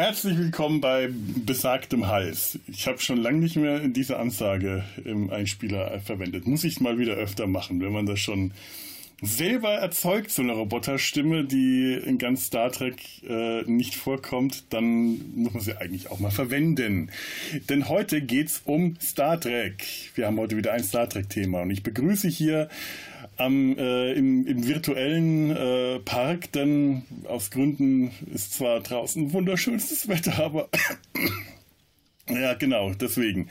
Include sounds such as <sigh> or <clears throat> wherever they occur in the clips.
Herzlich willkommen bei besagtem Hals. Ich habe schon lange nicht mehr diese Ansage im Einspieler verwendet. Muss ich mal wieder öfter machen, wenn man das schon selber erzeugt, so eine Roboterstimme, die in ganz Star Trek äh, nicht vorkommt, dann muss man sie eigentlich auch mal verwenden. Denn heute geht's um Star Trek. Wir haben heute wieder ein Star Trek-Thema und ich begrüße hier am, äh, im, im, virtuellen äh, Park, denn aus Gründen ist zwar draußen wunderschönstes Wetter, aber <coughs> ja, genau, deswegen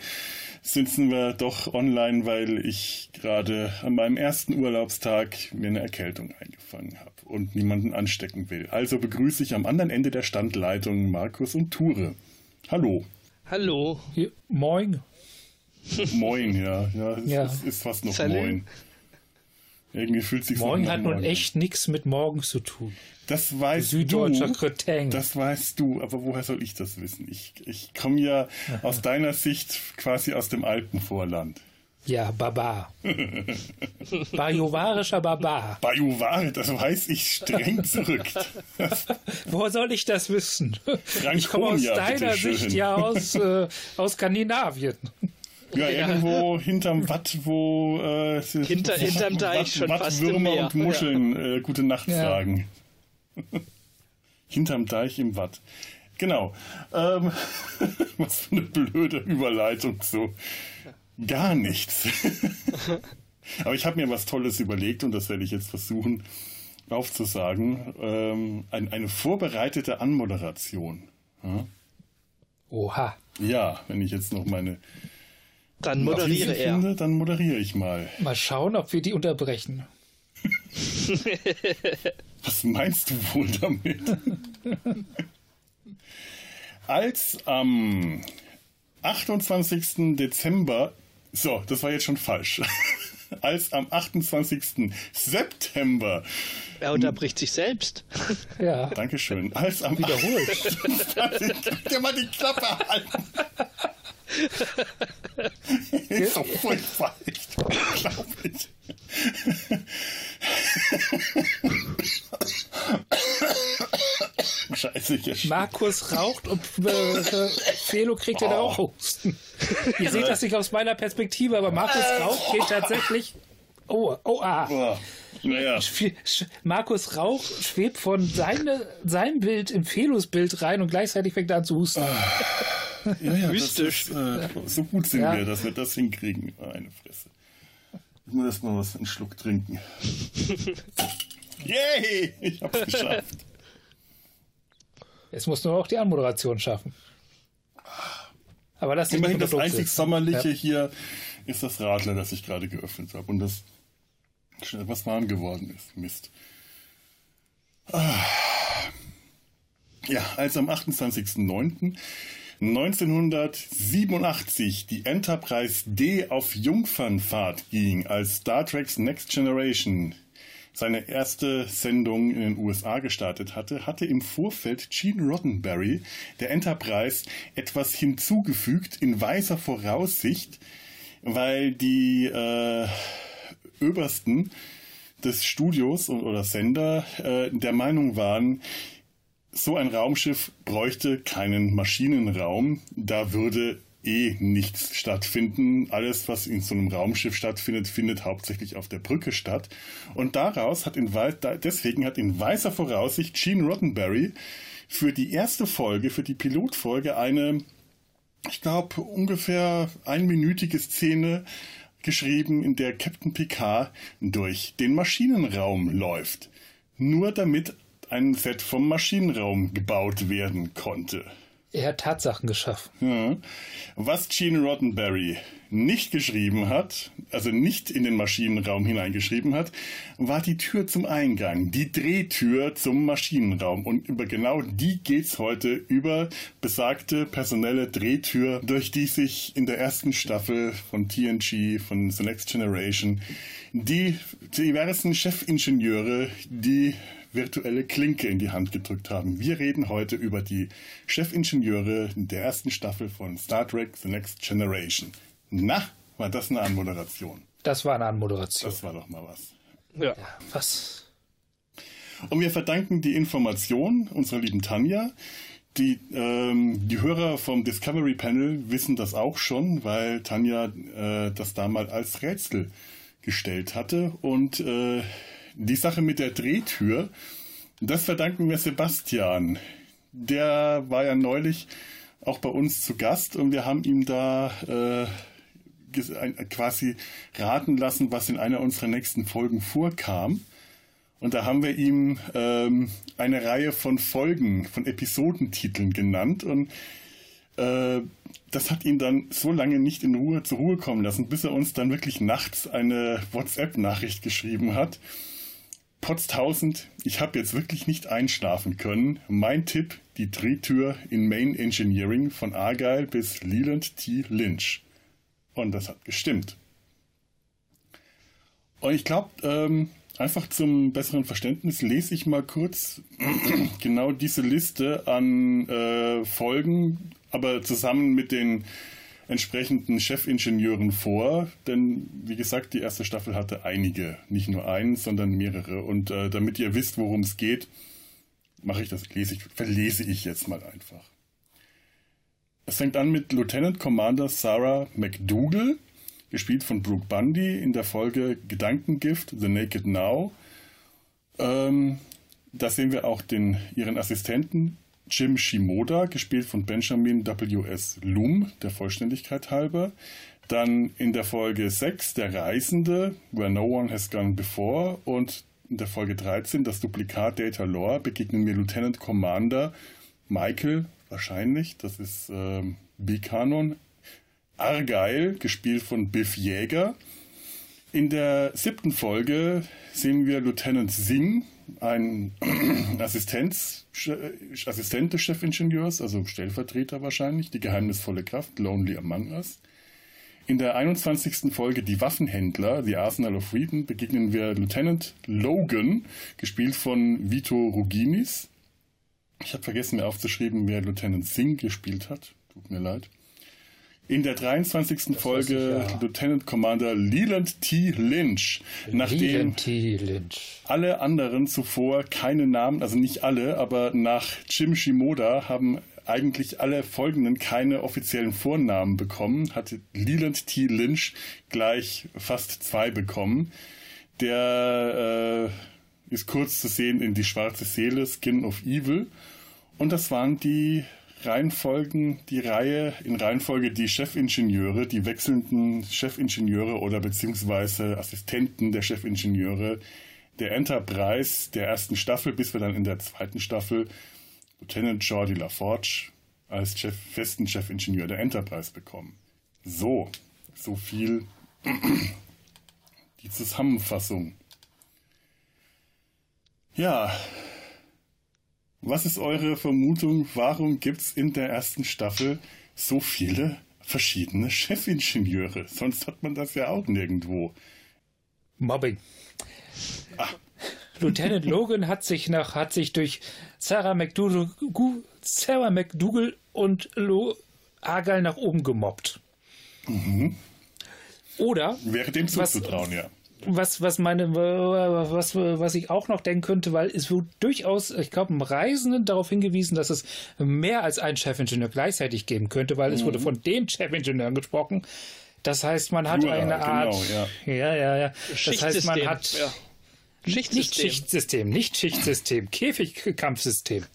sitzen wir doch online, weil ich gerade an meinem ersten Urlaubstag mir eine Erkältung eingefangen habe und niemanden anstecken will. Also begrüße ich am anderen Ende der Standleitung Markus und Ture. Hallo. Hallo. Moin. Moin, ja. Ja, es ja. Ist, ist, fast noch Salut. moin. Irgendwie fühlt sich Morgen so hat nun echt nichts mit morgen zu tun. Das weißt Süddeutscher du. Kretäng. Das weißt du, aber woher soll ich das wissen? Ich, ich komme ja <laughs> aus deiner Sicht quasi aus dem Alpenvorland. Ja, Baba. <laughs> Bajuwarischer Baba. Bajuwar, das weiß ich streng <laughs> zurück. Woher soll ich das wissen? ich komme aus deiner Sicht ja aus, äh, aus Skandinavien. Ja, irgendwo hinterm Watt, wo äh, Hinter, wo, hinterm Deich Watt, schon Watt, fast Würmer im und Muscheln ja. äh, gute Nacht ja. sagen. <laughs> hinterm Deich im Watt. Genau. Ähm, <laughs> was für eine blöde Überleitung so. Gar nichts. <laughs> Aber ich habe mir was Tolles überlegt und das werde ich jetzt versuchen aufzusagen. Ähm, ein, eine vorbereitete Anmoderation. Ja? Oha. Ja, wenn ich jetzt noch meine dann moderiere er. Finde, dann moderiere ich mal. Mal schauen, ob wir die unterbrechen. <laughs> Was meinst du wohl damit? <laughs> Als am 28. Dezember, so, das war jetzt schon falsch. <laughs> Als am 28. September. Er unterbricht sich selbst. Ja. Dankeschön. Als am Wiederholt. Der mal die Klappe halten. <laughs> ist so furchtbar, echt, glaube ich. <laughs> Scheiße, ich Markus raucht und äh, Felo kriegt oh. dann auch Husten. Ihr seht das nicht aus meiner Perspektive, aber Markus Rauch geht tatsächlich. Oh, oh, ah. Oh. Naja. Markus Rauch schwebt von seine, seinem Bild im Felos Bild rein und gleichzeitig fängt er an zu husten. Ja, ja, Mystisch. Ist, äh, so gut sind ja. wir, dass wir das hinkriegen. Eine Fresse. Ich muss erst mal was einen Schluck trinken. Yay! Ich hab's geschafft. Jetzt musst du auch die Anmoderation schaffen. Aber das Immerhin das einzig Sommerliche ja. hier ist das Radler, das ich gerade geöffnet habe und das schon etwas warm geworden ist. Mist. Ah. Ja, also am 28.09. 1987 die Enterprise D auf Jungfernfahrt ging, als Star Trek's Next Generation seine erste Sendung in den USA gestartet hatte, hatte im Vorfeld Gene Roddenberry der Enterprise etwas hinzugefügt in weiser Voraussicht, weil die äh, Obersten des Studios oder Sender äh, der Meinung waren, so ein Raumschiff bräuchte keinen Maschinenraum. Da würde eh nichts stattfinden. Alles, was in so einem Raumschiff stattfindet, findet hauptsächlich auf der Brücke statt. Und daraus hat in deswegen hat in weißer Voraussicht Gene Roddenberry für die erste Folge, für die Pilotfolge eine, ich glaube, ungefähr einminütige Szene geschrieben, in der Captain Picard durch den Maschinenraum läuft. Nur damit ein Set vom Maschinenraum gebaut werden konnte. Er hat Tatsachen geschaffen. Ja. Was Gene Roddenberry nicht geschrieben hat, also nicht in den Maschinenraum hineingeschrieben hat, war die Tür zum Eingang, die Drehtür zum Maschinenraum. Und über genau die geht's heute, über besagte personelle Drehtür, durch die sich in der ersten Staffel von TNG, von The Next Generation, die diversen Chefingenieure, die virtuelle Klinke in die Hand gedrückt haben. Wir reden heute über die Chefingenieure der ersten Staffel von Star Trek The Next Generation. Na, war das eine Anmoderation? Das war eine Anmoderation. Das war doch mal was. Ja, ja was? Und wir verdanken die Information unserer lieben Tanja, Die, ähm, die Hörer vom Discovery Panel wissen das auch schon, weil Tanja äh, das damals als Rätsel gestellt hatte. Und äh, die Sache mit der Drehtür, das verdanken wir Sebastian. Der war ja neulich auch bei uns zu Gast und wir haben ihm da äh, quasi raten lassen, was in einer unserer nächsten Folgen vorkam. Und da haben wir ihm ähm, eine Reihe von Folgen, von Episodentiteln genannt. Und äh, das hat ihn dann so lange nicht in Ruhe zur Ruhe kommen lassen, bis er uns dann wirklich nachts eine WhatsApp-Nachricht geschrieben hat. Potztausend, ich habe jetzt wirklich nicht einschlafen können. Mein Tipp, die Drehtür in Main Engineering von Argyle bis Leland T. Lynch. Und das hat gestimmt. Und ich glaube, ähm, einfach zum besseren Verständnis lese ich mal kurz <clears throat> genau diese Liste an äh, Folgen, aber zusammen mit den entsprechenden Chefingenieuren vor, denn wie gesagt, die erste Staffel hatte einige, nicht nur einen, sondern mehrere. Und äh, damit ihr wisst, worum es geht, mache ich das, lese ich, verlese ich jetzt mal einfach. Es fängt an mit Lieutenant Commander Sarah McDougall, gespielt von Brooke Bundy, in der Folge Gedankengift, The Naked Now. Ähm, da sehen wir auch den, ihren Assistenten Jim Shimoda, gespielt von Benjamin W.S. Loom, der Vollständigkeit halber. Dann in der Folge 6 Der Reisende, Where No One Has Gone Before. Und in der Folge 13 Das Duplikat Data Lore begegnen mir Lieutenant Commander Michael wahrscheinlich, das ist ähm, B-Kanon. Argyle, gespielt von Biff Jäger. In der siebten Folge sehen wir Lieutenant Singh, ein <clears throat> Assistenz, Assistent des Chefingenieurs, also Stellvertreter wahrscheinlich, die geheimnisvolle Kraft, Lonely Among Us. In der 21. Folge Die Waffenhändler, The Arsenal of Freedom, begegnen wir Lieutenant Logan, gespielt von Vito Ruginis. Ich habe vergessen, mir aufzuschreiben, wer Lieutenant Singh gespielt hat. Tut mir leid. In der 23. Das Folge ich, ja. Lieutenant Commander Leland T. Lynch. Nachdem T. Lynch. alle anderen zuvor keine Namen, also nicht alle, aber nach Jim Shimoda haben eigentlich alle folgenden keine offiziellen Vornamen bekommen, hat Leland T. Lynch gleich fast zwei bekommen. Der äh, ist kurz zu sehen in Die schwarze Seele, Skin of Evil. Und das waren die Reihenfolgen, die Reihe in Reihenfolge die Chefingenieure, die wechselnden Chefingenieure oder beziehungsweise Assistenten der Chefingenieure der Enterprise der ersten Staffel, bis wir dann in der zweiten Staffel Lieutenant Jordi LaForge als Chef, festen Chefingenieur der Enterprise bekommen. So, so viel <clears throat> die Zusammenfassung. Ja, was ist eure Vermutung? Warum gibt es in der ersten Staffel so viele verschiedene Chefingenieure? Sonst hat man das ja auch nirgendwo. Mobbing. Ach. Lieutenant Logan hat sich nach hat sich durch Sarah McDougal, Sarah McDougal und Lo Argyle nach oben gemobbt. Mhm. Oder wäre dem zuzutrauen, ja was, was meine, was, was ich auch noch denken könnte, weil es wird durchaus, ich glaube, im Reisenden darauf hingewiesen, dass es mehr als einen Chefingenieur gleichzeitig geben könnte, weil mhm. es wurde von den Chefingenieuren gesprochen. Das heißt, man hat Plural, eine genau, Art, ja. ja, ja, ja. Das heißt, man hat ja. Schichtsystem. nicht Schichtsystem, nicht <laughs> Schichtsystem, Käfigkampfsystem.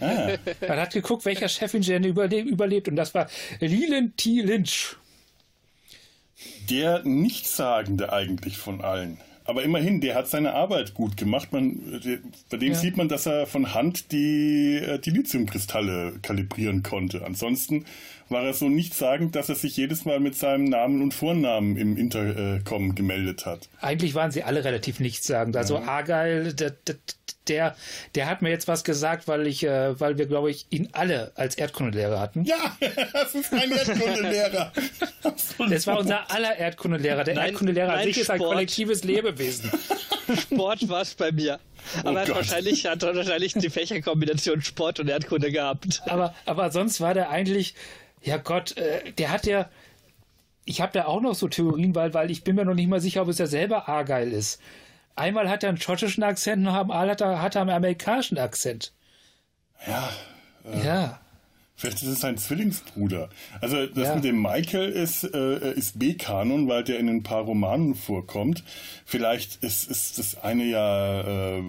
ah. Man hat geguckt, welcher Chefingenieur überlebt, überlebt und das war Leland T. Lynch der Nichtssagende eigentlich von allen. Aber immerhin, der hat seine Arbeit gut gemacht. Man, bei dem ja. sieht man, dass er von Hand die, äh, die Lithiumkristalle kalibrieren konnte. Ansonsten war er so nichtssagend, dass er sich jedes Mal mit seinem Namen und Vornamen im Intercom gemeldet hat. Eigentlich waren sie alle relativ nichtssagend. Also ja. Argyle, der, der, der hat mir jetzt was gesagt, weil ich, äh, weil wir, glaube ich, ihn alle als Erdkundelehrer hatten. Ja, <laughs> das ist ein Erdkundelehrer. <laughs> das war unser aller Erdkundelehrer. Der nein, Erdkundelehrer an sich ist ein kollektives Lebewesen. <laughs> Sport war es bei mir. Aber oh er hat wahrscheinlich, hat wahrscheinlich die Fächerkombination Sport und Erdkunde gehabt. Aber, aber sonst war der eigentlich, ja Gott, äh, der hat ja, ich habe da auch noch so Theorien, weil, weil ich bin mir noch nicht mal sicher, ob es ja selber Argyle ist. Einmal hat er einen schottischen Akzent und einmal hat er, hat er einen amerikanischen Akzent. Ja, Äh, ja. Vielleicht ist es sein Zwillingsbruder. Also das ja. mit dem Michael ist, äh, ist B-Kanon, weil der in ein paar Romanen vorkommt. Vielleicht ist, ist das eine ja äh,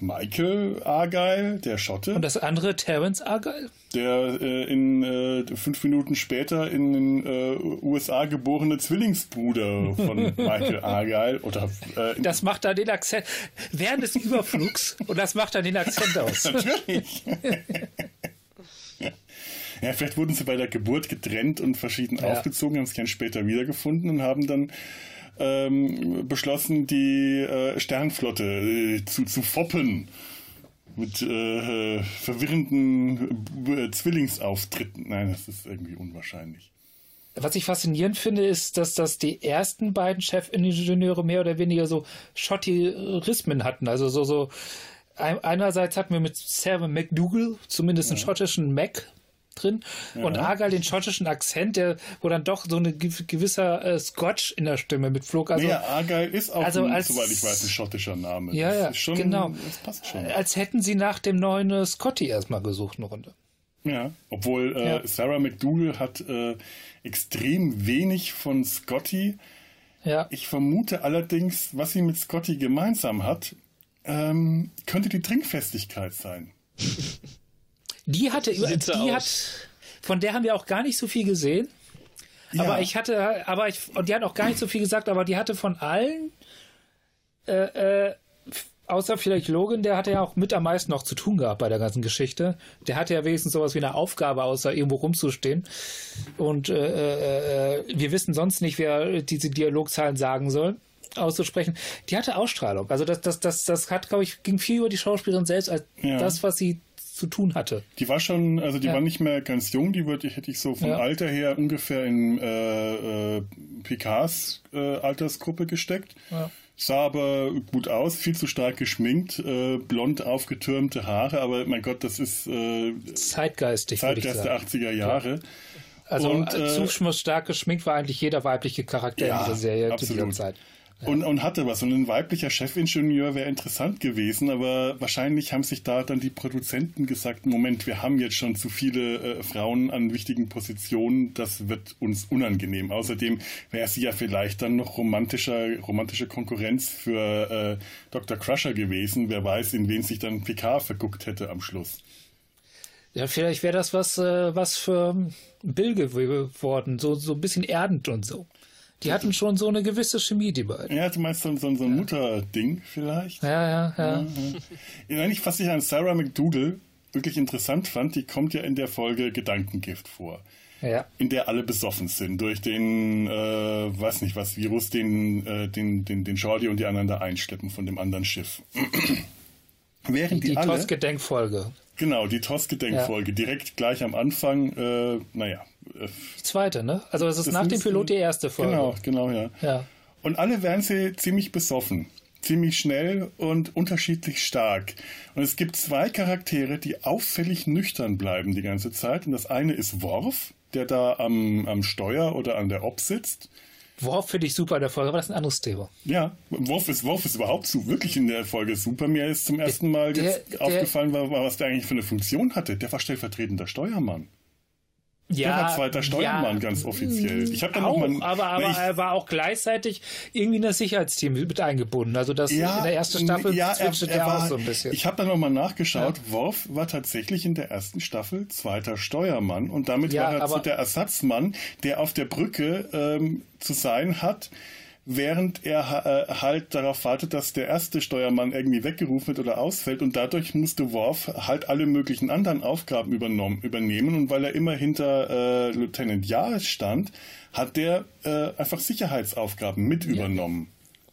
Michael Argyle, der Schotte. Und das andere Terence Argyle? Der äh, in äh, fünf Minuten später in den äh, USA geborene Zwillingsbruder von <laughs> Michael Argyle. Oder, äh, das macht dann den Akzent während des Überflugs und das macht dann den Akzent aus. <laughs> Natürlich. <laughs> Ja, vielleicht wurden sie bei der Geburt getrennt und verschieden ja. aufgezogen, haben sich dann später wiedergefunden und haben dann ähm, beschlossen, die äh, Sternflotte äh, zu, zu foppen mit äh, verwirrenden äh, Zwillingsauftritten. Nein, das ist irgendwie unwahrscheinlich. Was ich faszinierend finde, ist, dass das die ersten beiden Chefingenieure mehr oder weniger so Schottirismen hatten. Also so, so einerseits hatten wir mit Sarah McDougall zumindest einen schottischen Mac drin ja. und Argyle den schottischen Akzent, der, wo dann doch so ein gewisser äh, Scotch in der Stimme mitflog. Also, ja, Argyle ist auch, also ein, als, soweit ich weiß, ein schottischer Name. Ja, ja, schon, genau. Das passt schon. Als hätten sie nach dem neuen äh, Scotty erstmal gesucht, eine Runde. Ja, obwohl äh, ja. Sarah McDougall hat äh, extrem wenig von Scotty. Ja. Ich vermute allerdings, was sie mit Scotty gemeinsam hat, ähm, könnte die Trinkfestigkeit sein. <laughs> Die hatte, die hat, von der haben wir auch gar nicht so viel gesehen. Ja. Aber ich hatte, aber ich, und die hat auch gar nicht so viel gesagt, aber die hatte von allen, äh, äh, außer vielleicht Logan, der hatte ja auch mit am meisten noch zu tun gehabt bei der ganzen Geschichte. Der hatte ja wenigstens sowas wie eine Aufgabe, außer irgendwo rumzustehen. Und äh, äh, äh wir wissen sonst nicht, wer diese Dialogzahlen sagen soll auszusprechen, die hatte Ausstrahlung. Also das, das, das, das hat, glaube ich, ging viel über die Schauspielerin selbst als ja. das, was sie zu tun hatte. Die war schon, also die ja. war nicht mehr ganz jung, die würde, hätte ich so vom ja. Alter her ungefähr in äh, äh, Picards äh, Altersgruppe gesteckt. Ja. Sah aber gut aus, viel zu stark geschminkt, äh, blond aufgetürmte Haare, aber mein Gott, das ist äh, zeitgeistig. Zeitgeist der 80er Jahre. Also und, äh, zu stark geschminkt war eigentlich jeder weibliche Charakter in dieser Serie absolut. zu dieser Zeit. Und, und hatte was. Und ein weiblicher Chefingenieur wäre interessant gewesen, aber wahrscheinlich haben sich da dann die Produzenten gesagt, Moment, wir haben jetzt schon zu viele äh, Frauen an wichtigen Positionen, das wird uns unangenehm. Außerdem wäre sie ja vielleicht dann noch romantischer, romantische Konkurrenz für äh, Dr. Crusher gewesen. Wer weiß, in wen sich dann Picard verguckt hätte am Schluss. Ja, vielleicht wäre das was, äh, was für Bill geworden, so, so ein bisschen erdend und so. Die hatten schon so eine gewisse Chemie, die beiden. Ja, du meinst so, so, so ein ja. Mutterding vielleicht? Ja, ja, ja. ja, ja. Eigentlich, was ich an Sarah McDougall wirklich interessant fand, die kommt ja in der Folge Gedankengift vor. Ja. In der alle besoffen sind durch den, äh, weiß nicht was, Virus, den, äh, den, den, den Jordi und die anderen da einschleppen von dem anderen Schiff. <clears throat> Während die, die alle. TOS-Gedenkfolge. Genau, die TOS-Gedenkfolge. Ja. Direkt gleich am Anfang, äh, naja, die zweite, ne? Also es ist nach dem Pilot die erste Folge. Genau, genau, ja. ja. Und alle werden sie ziemlich besoffen. Ziemlich schnell und unterschiedlich stark. Und es gibt zwei Charaktere, die auffällig nüchtern bleiben die ganze Zeit. Und das eine ist Worf, der da am, am Steuer oder an der Ob sitzt. Worf finde ich super in der Folge, aber das ist ein anderes Thema. Ja, Worf ist, Worf ist überhaupt so wirklich in der Folge super. Mir ist zum ersten Mal der, jetzt der, aufgefallen, was der eigentlich für eine Funktion hatte. Der war stellvertretender Steuermann. Ja, der war zweiter Steuermann, ja, ganz offiziell. Ich habe dann auch, noch mal, aber, aber ich, er war auch gleichzeitig irgendwie in das Sicherheitsteam mit eingebunden. Also das ja, in der ersten Staffel ja, er, er war, auch so ein bisschen. Ich habe dann nochmal nachgeschaut. Ja. Worf war tatsächlich in der ersten Staffel zweiter Steuermann und damit ja, war er so der Ersatzmann, der auf der Brücke ähm, zu sein hat während er äh, halt darauf wartet, dass der erste Steuermann irgendwie weggerufen wird oder ausfällt und dadurch musste Worf halt alle möglichen anderen Aufgaben übernommen, übernehmen und weil er immer hinter äh, Lieutenant Yares stand, hat der äh, einfach Sicherheitsaufgaben mit übernommen.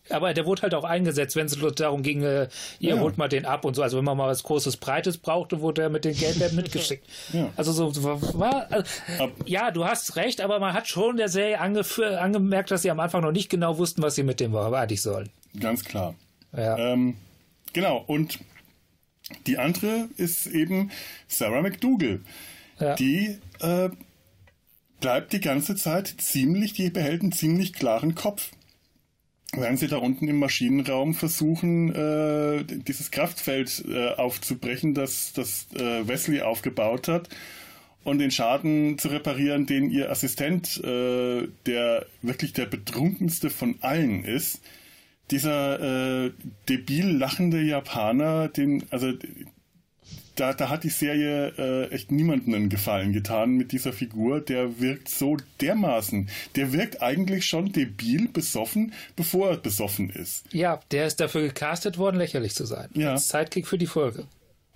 Aber der wurde halt auch eingesetzt, wenn es darum ging, äh, ihr ja. holt mal den ab und so. Also wenn man mal was Großes, Breites brauchte, wurde er mit den Geldwerten <laughs> mitgeschickt. Ja. Also so war, also, ja, du hast recht, aber man hat schon der Serie angemerkt, dass sie am Anfang noch nicht genau wussten, was sie mit dem eigentlich sollen. Ganz klar. Ja. Ähm, genau, und die andere ist eben Sarah McDougall. Ja. Die äh, bleibt die ganze Zeit ziemlich, die behält einen ziemlich klaren Kopf werden sie da unten im Maschinenraum versuchen, äh, dieses Kraftfeld äh, aufzubrechen, das, das äh, Wesley aufgebaut hat und den Schaden zu reparieren, den ihr Assistent, äh, der wirklich der betrunkenste von allen ist, dieser äh, debil lachende Japaner, den, also da, da hat die Serie äh, echt niemanden einen Gefallen getan mit dieser Figur. Der wirkt so dermaßen. Der wirkt eigentlich schon debil besoffen, bevor er besoffen ist. Ja, der ist dafür gecastet worden, lächerlich zu sein. Ja. Als Sidekick für die Folge.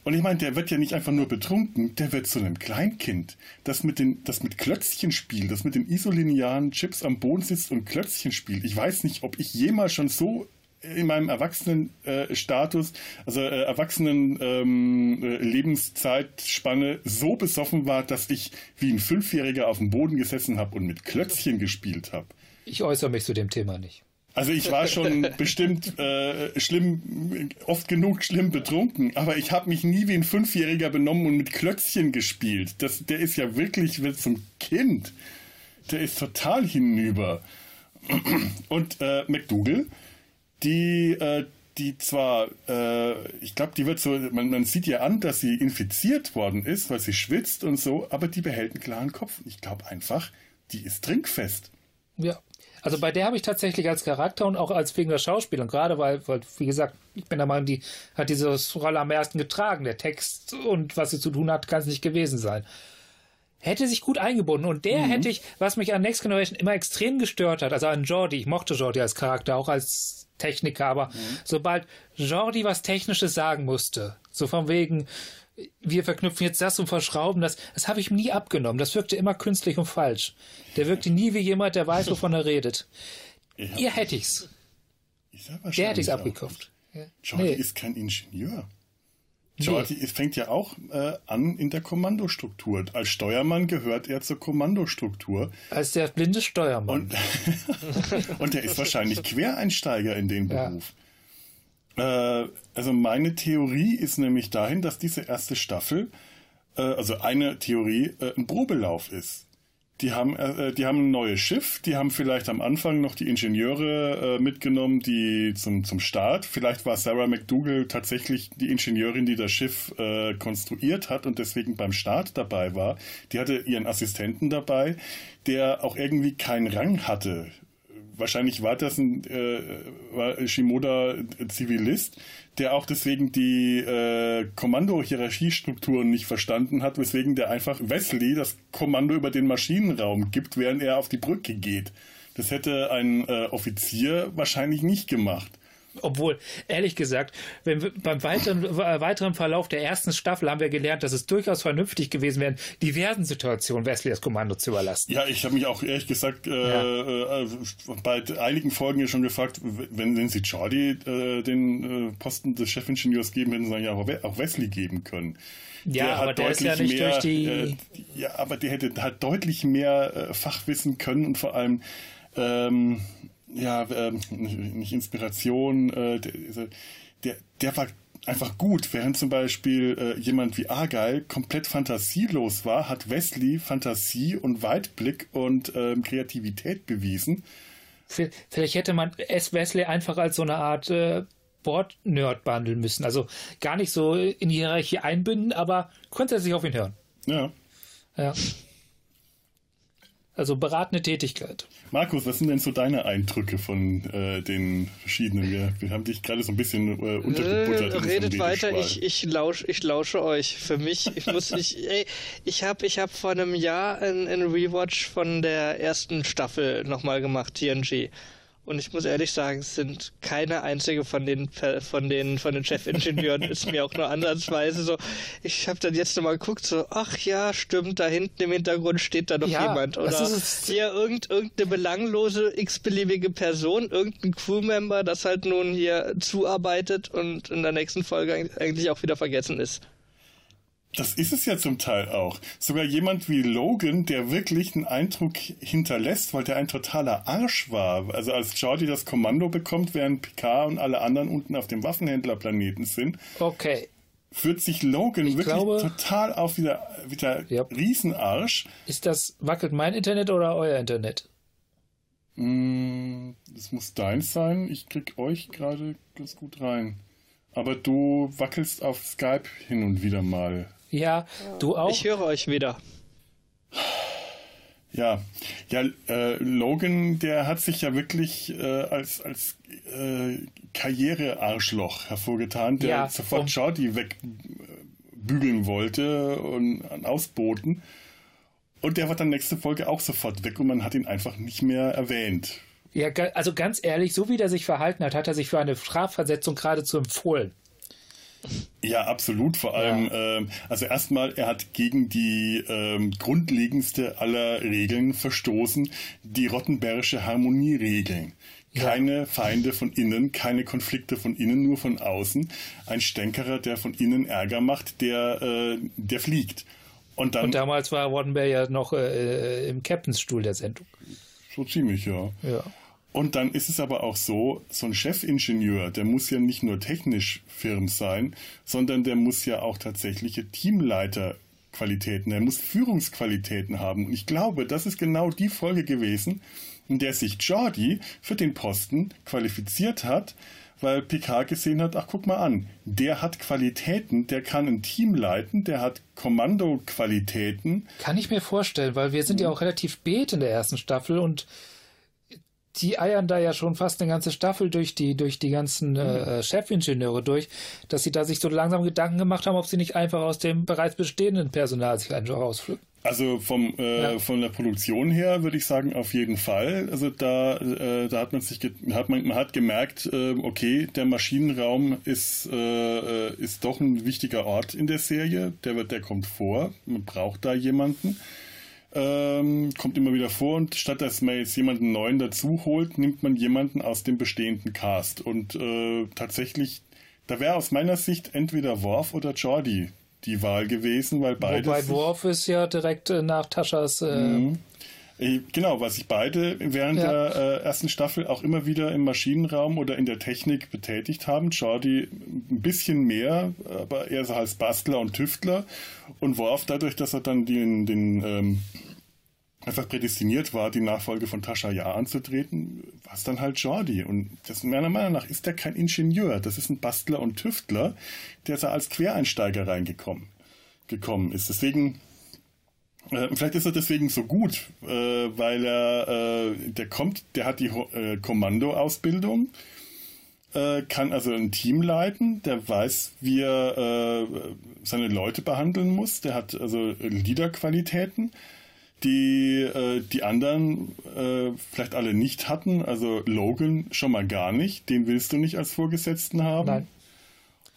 Und ich meine, der wird ja nicht einfach nur betrunken, der wird zu einem Kleinkind, das mit, den, das mit Klötzchen spielt, das mit den isolinearen Chips am Boden sitzt und Klötzchen spielt. Ich weiß nicht, ob ich jemals schon so in meinem Erwachsenenstatus, äh, also äh, Erwachsenen ähm, äh, so besoffen war, dass ich wie ein Fünfjähriger auf dem Boden gesessen habe und mit Klötzchen gespielt habe. Ich äußere mich zu dem Thema nicht. Also ich war schon <laughs> bestimmt äh, schlimm, oft genug schlimm betrunken, aber ich habe mich nie wie ein Fünfjähriger benommen und mit Klötzchen gespielt. Das, der ist ja wirklich zum Kind. Der ist total hinüber. Und äh, McDougal, die, äh, die zwar, äh, ich glaube, die wird so, man, man sieht ihr an, dass sie infiziert worden ist, weil sie schwitzt und so, aber die behält einen klaren Kopf. Ich glaube einfach, die ist trinkfest. Ja. Also bei der habe ich tatsächlich als Charakter und auch als wegen der Schauspielerin, gerade weil, weil, wie gesagt, ich bin der Meinung, die hat diese Rolle am ersten getragen. Der Text und was sie zu tun hat, kann es nicht gewesen sein. Hätte sich gut eingebunden und der mhm. hätte ich, was mich an Next Generation immer extrem gestört hat, also an Jordi, ich mochte Jordi als Charakter, auch als Techniker, aber mhm. sobald Jordi was Technisches sagen musste, so von wegen, wir verknüpfen jetzt das und verschrauben das. Das habe ich ihm nie abgenommen. Das wirkte immer künstlich und falsch. Der wirkte nie wie jemand, der weiß, wovon er redet. <laughs> Ihr hätte ich's. Ich der hätte ich's abgekauft. Jordi nee. ist kein Ingenieur. Jordi nee. fängt ja auch äh, an in der Kommandostruktur. Als Steuermann gehört er zur Kommandostruktur. Als der blinde Steuermann. Und, <laughs> und er ist wahrscheinlich Quereinsteiger in den Beruf. Ja. Äh, also meine Theorie ist nämlich dahin, dass diese erste Staffel, äh, also eine Theorie, äh, ein Probelauf ist. Die haben, äh, die haben ein neues Schiff, die haben vielleicht am Anfang noch die Ingenieure äh, mitgenommen, die zum, zum Start. Vielleicht war Sarah McDougall tatsächlich die Ingenieurin, die das Schiff äh, konstruiert hat und deswegen beim Start dabei war. Die hatte ihren Assistenten dabei, der auch irgendwie keinen Rang hatte wahrscheinlich war das ein äh, war Shimoda Zivilist, der auch deswegen die äh, Kommando-Hierarchiestrukturen nicht verstanden hat, weswegen der einfach Wesley das Kommando über den Maschinenraum gibt, während er auf die Brücke geht. Das hätte ein äh, Offizier wahrscheinlich nicht gemacht. Obwohl, ehrlich gesagt, wenn wir, beim weiteren, äh, weiteren Verlauf der ersten Staffel haben wir gelernt, dass es durchaus vernünftig gewesen wäre, diversen Situationen Wesley das Kommando zu überlassen. Ja, ich habe mich auch ehrlich gesagt äh, ja. äh, bei einigen Folgen ja schon gefragt, wenn, wenn sie Jordi äh, den äh, Posten des Chefingenieurs geben, hätten sie dann ja auch Wesley geben können. Ja, der aber der ist ja nicht mehr, durch die... Ja, aber der hätte hat deutlich mehr Fachwissen können und vor allem ähm, ja, äh, nicht Inspiration, äh, der, der, der war einfach gut. Während zum Beispiel äh, jemand wie Argyle komplett fantasielos war, hat Wesley Fantasie und Weitblick und ähm, Kreativität bewiesen. Vielleicht hätte man S. Wesley einfach als so eine Art äh, Board-Nerd behandeln müssen. Also gar nicht so in die Hierarchie einbinden, aber grundsätzlich auf ihn hören. Ja. Ja. Also beratende Tätigkeit. Markus, was sind denn so deine Eindrücke von äh, den verschiedenen? Wir, wir, haben dich gerade so ein bisschen äh, untergebuttert. Äh, redet weiter, ich, ich, lausch, ich lausche euch. Für mich, ich muss nicht. <laughs> ey, ich habe ich hab vor einem Jahr einen Rewatch von der ersten Staffel nochmal gemacht, TNG. Und ich muss ehrlich sagen, es sind keine einzige von den von den von den Chefingenieuren <laughs> ist mir auch nur ansatzweise so. Ich habe dann jetzt nochmal geguckt, so, ach ja, stimmt, da hinten im Hintergrund steht da noch ja, jemand. Oder hier irgend, irgendeine belanglose, x-beliebige Person, irgendein Crewmember, das halt nun hier zuarbeitet und in der nächsten Folge eigentlich auch wieder vergessen ist. Das ist es ja zum Teil auch. Sogar jemand wie Logan, der wirklich einen Eindruck hinterlässt, weil der ein totaler Arsch war. Also als Jordi das Kommando bekommt, während Picard und alle anderen unten auf dem Waffenhändlerplaneten sind. Okay. Führt sich Logan ich wirklich glaube, total auf wieder, wieder yep. Riesenarsch. Ist das, wackelt mein Internet oder euer Internet? Mm, das muss deins sein. Ich krieg euch gerade ganz gut rein. Aber du wackelst auf Skype hin und wieder mal. Ja, du auch. Ich höre euch wieder. Ja, ja, äh, Logan, der hat sich ja wirklich äh, als, als äh, Karrierearschloch hervorgetan, der Ja, sofort um- Shorty wegbügeln wollte und Ausboten. Und der war dann nächste Folge auch sofort weg und man hat ihn einfach nicht mehr erwähnt. Ja, also ganz ehrlich, so wie der sich verhalten hat, hat er sich für eine Strafversetzung geradezu empfohlen. Ja, absolut. Vor allem, ähm, also erstmal, er hat gegen die ähm, grundlegendste aller Regeln verstoßen, die Rottenbergische Harmonieregeln. Keine Feinde von innen, keine Konflikte von innen, nur von außen. Ein Stänkerer, der von innen Ärger macht, der, äh, der fliegt. Und dann, Und damals war Roddenberry ja noch äh, im Captainsstuhl der Sendung. so ziemlich, ja. Ja. Und dann ist es aber auch so, so ein Chefingenieur, der muss ja nicht nur technisch firm sein, sondern der muss ja auch tatsächliche Teamleiterqualitäten, er muss Führungsqualitäten haben. Und ich glaube, das ist genau die Folge gewesen, in der sich Jordi für den Posten qualifiziert hat, weil Picard gesehen hat, ach guck mal an, der hat Qualitäten, der kann ein Team leiten, der hat Kommandoqualitäten. Kann ich mir vorstellen, weil wir sind ja auch relativ spät in der ersten Staffel und die eiern da ja schon fast eine ganze Staffel durch die, durch die ganzen äh, Chefingenieure durch, dass sie da sich so langsam Gedanken gemacht haben, ob sie nicht einfach aus dem bereits bestehenden Personal sich einfach rauspflücken. Also vom äh, Ja. von der Produktion her würde ich sagen auf jeden Fall. Also da äh, da hat man sich hat man, man hat gemerkt, äh, okay, der Maschinenraum ist äh, äh, ist doch ein wichtiger Ort in der Serie. Der wird der kommt vor. Man braucht da jemanden. Ähm, kommt immer wieder vor und statt dass man jetzt jemanden neuen dazu holt, nimmt man jemanden aus dem bestehenden Cast und äh, tatsächlich da wäre aus meiner Sicht entweder Worf oder Jordi die Wahl gewesen, weil beide Wobei Worf ist ja direkt äh, nach Taschas. Äh, Äh, Genau, weil sich beide während Ja. der äh, ersten Staffel auch immer wieder im Maschinenraum oder in der Technik betätigt haben. Jordi ein bisschen mehr, aber eher so als Bastler und Tüftler. Und Worf, dadurch, dass er dann den, den ähm, einfach prädestiniert war, die Nachfolge von Tascha Ja anzutreten, war es dann halt Jordi. Und das meiner Meinung nach ist er kein Ingenieur. Das ist ein Bastler und Tüftler, der da als Quereinsteiger reingekommen gekommen ist. Deswegen äh, Vielleicht ist er deswegen so gut, äh, weil er, äh, der kommt, der hat die Kommandoausbildung, kann also ein Team leiten, der weiß, wie er seine Leute behandeln muss, der hat also Leaderqualitäten, die die anderen vielleicht alle nicht hatten. Also Logan schon mal gar nicht, den willst du nicht als Vorgesetzten haben. Nein.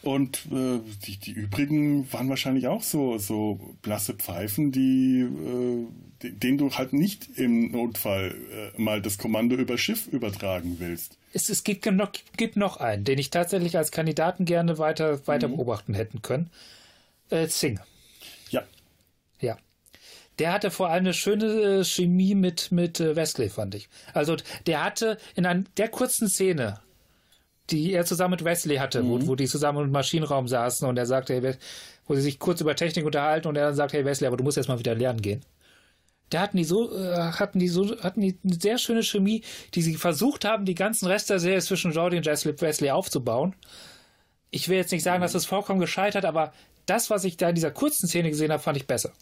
Und äh, die, die übrigen waren wahrscheinlich auch so, so blasse Pfeifen, die, äh, de- denen du halt nicht im Notfall äh, mal das Kommando über Schiff übertragen willst. Es, es gibt, noch, gibt noch einen, den ich tatsächlich als Kandidaten gerne weiter, weiter Mhm. beobachten hätten können. Äh, Singh. Ja, Ja. Der hatte vor allem eine schöne äh, Chemie mit, mit äh, Wesley, fand ich. Also der hatte in ein, der kurzen Szene, die er zusammen mit Wesley hatte, wo, wo die zusammen im Maschinenraum saßen und er sagte, hey, wo sie sich kurz über Technik unterhalten und er dann sagt, hey Wesley, aber du musst jetzt mal wieder lernen gehen. Da hatten die so, äh, hatten die so, hatten die eine sehr schöne Chemie, die sie versucht haben, die ganzen Rest der Serie zwischen Jordi und Wesley, Wesley aufzubauen. Ich will jetzt nicht sagen, dass es vollkommen gescheitert, aber das, was ich da in dieser kurzen Szene gesehen habe, fand ich besser.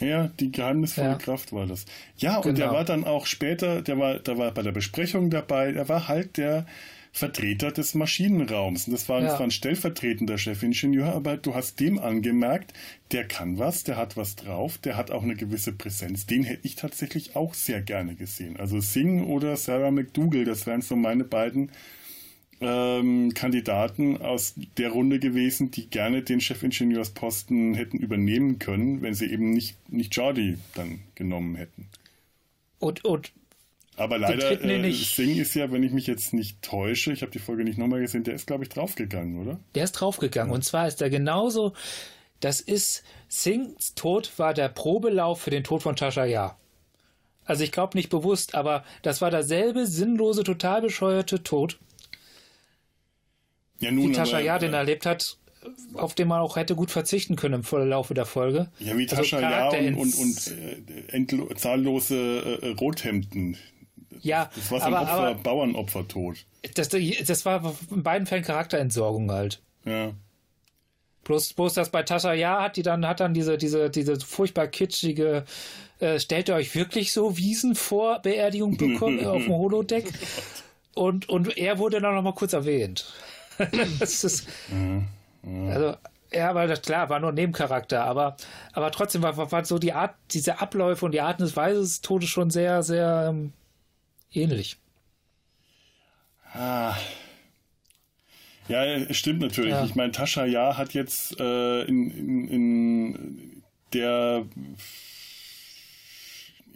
ja, die geheimnisvolle Ja. Kraft war das. Ja, und der Genau. war dann auch später, der war, der war bei der Besprechung dabei, er war halt der Vertreter des Maschinenraums. Und das war, Ja. das war ein stellvertretender Chefingenieur, aber du hast dem angemerkt, der kann was, der hat was drauf, der hat auch eine gewisse Präsenz. Den hätte ich tatsächlich auch sehr gerne gesehen. Also Singh oder Sarah McDougall, das wären so meine beiden ähm, Kandidaten aus der Runde gewesen, die gerne den Chefingenieursposten hätten übernehmen können, wenn sie eben nicht, nicht Jordi dann genommen hätten. Und, und Aber leider, äh, Singh ist ja, wenn ich mich jetzt nicht täusche, ich habe die Folge nicht nochmal gesehen, der ist, glaube ich, draufgegangen, oder? Der ist draufgegangen. Und zwar ist er genauso. Das ist. Singhs Tod war der Probelauf für den Tod von Tasha Ja. Also ich glaube nicht bewusst, aber das war derselbe sinnlose, total bescheuerte Tod, Ja, wie nun, Tasha aber, Ja den äh, erlebt hat, auf den man auch hätte gut verzichten können im Verlaufe der Folge. Ja, wie Also Tascha Ja und, und, und äh, zahllose äh, Rothemden. Ja, das war so ein aber, Opfer, aber Bauernopfertod. das, das war in beiden Fällen Charakterentsorgung halt. Ja. Bloß, bloß das bei Tascha Ja hat die dann, hat dann diese, diese, diese furchtbar kitschige, äh, stellt ihr euch wirklich so Wiesen vor Beerdigung bekommen auf dem <laughs> Holodeck? Und, und er wurde dann noch mal kurz erwähnt. <laughs> das ist, also, ja, aber das, klar, war nur ein Nebencharakter, aber, aber trotzdem war, war, war so die Art, diese Abläufe und die Art und Weise des Todes schon sehr, sehr ähm, ähnlich. Ah. Ja, stimmt natürlich. Ja. Ich meine, Tascha Ja hat jetzt äh, in, in, in der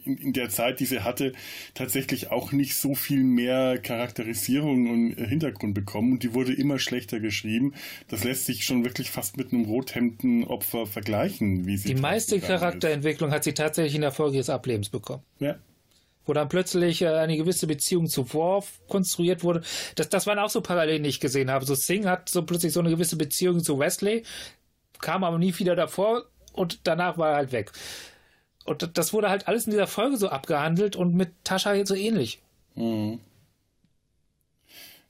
in, in der Zeit, die sie hatte, tatsächlich auch nicht so viel mehr Charakterisierung und äh, Hintergrund bekommen und die wurde immer schlechter geschrieben. Das lässt sich schon wirklich fast mit einem Rothemdenopfer vergleichen, wie sie Die meiste gegangen ist. Charakterentwicklung hat sie tatsächlich in der Folge des Ablebens bekommen. Ja. Wo dann plötzlich äh, eine gewisse Beziehung zu Worf konstruiert wurde. Das, das waren auch so Parallelen, die ich gesehen habe. So Singh hat so plötzlich so eine gewisse Beziehung zu Wesley, kam aber nie wieder davor und danach war er halt weg. Und das- wurde halt alles in dieser Folge so abgehandelt und mit Tascha jetzt so ähnlich. Mhm.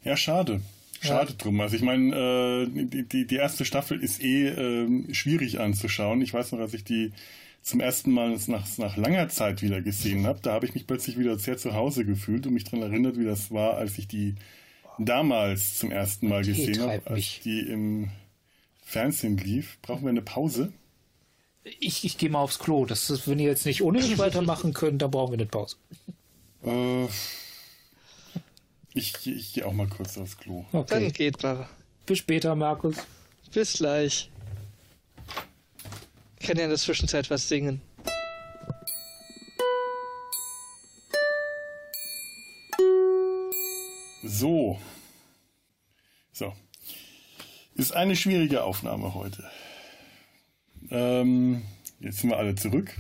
Ja, schade. Schade drum. Also ich meine, äh, die, die, erste Staffel ist eh ähm, schwierig anzuschauen. Ich weiß noch, als ich die zum ersten Mal nach, nach langer Zeit wieder gesehen habe, da habe ich mich plötzlich wieder sehr zu Hause gefühlt und mich daran erinnert, wie das war, als ich die damals zum ersten Mal Die gesehen habe, als mich. die im Fernsehen lief. Brauchen wir eine Pause? Ich, ich gehe mal aufs Klo. Das ist, wenn ihr jetzt nicht ohne mich weitermachen könnt, dann brauchen wir eine Pause. Äh, ich ich gehe auch mal kurz aufs Klo. Dann Okay. geht mal. Bis später, Markus. Bis gleich. Ich kann ja in der Zwischenzeit was singen. So. So. Ist eine schwierige Aufnahme heute. Ähm, jetzt sind wir alle zurück,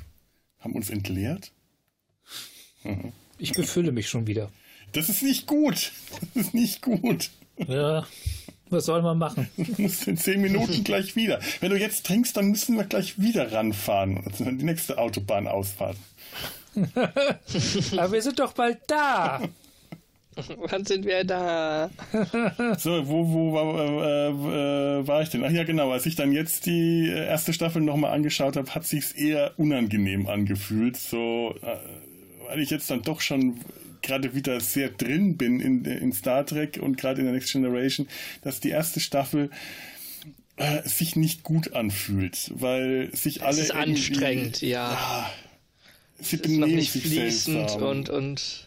haben uns entleert. Ich befülle mich schon wieder. Das ist nicht gut. Das ist nicht gut. Ja, was soll man machen? Du <laughs> musst in zehn Minuten gleich wieder. Wenn du jetzt trinkst, dann müssen wir gleich wieder ranfahren. Also die nächste Autobahnausfahrt. <laughs> Aber wir sind doch bald da. <laughs> Wann sind wir da? So, wo, wo war, äh, äh, war ich denn? Ach ja, genau. Als ich dann jetzt die erste Staffel nochmal angeschaut habe, hat sich's eher unangenehm angefühlt. So, äh, weil ich jetzt dann doch schon gerade wieder sehr drin bin in, in Star Trek und gerade in der Next Generation, dass die erste Staffel äh, sich nicht gut anfühlt, weil sich alle Es ist anstrengend, ja. Sie Es benehmen nicht sich fließend seltsam. und, und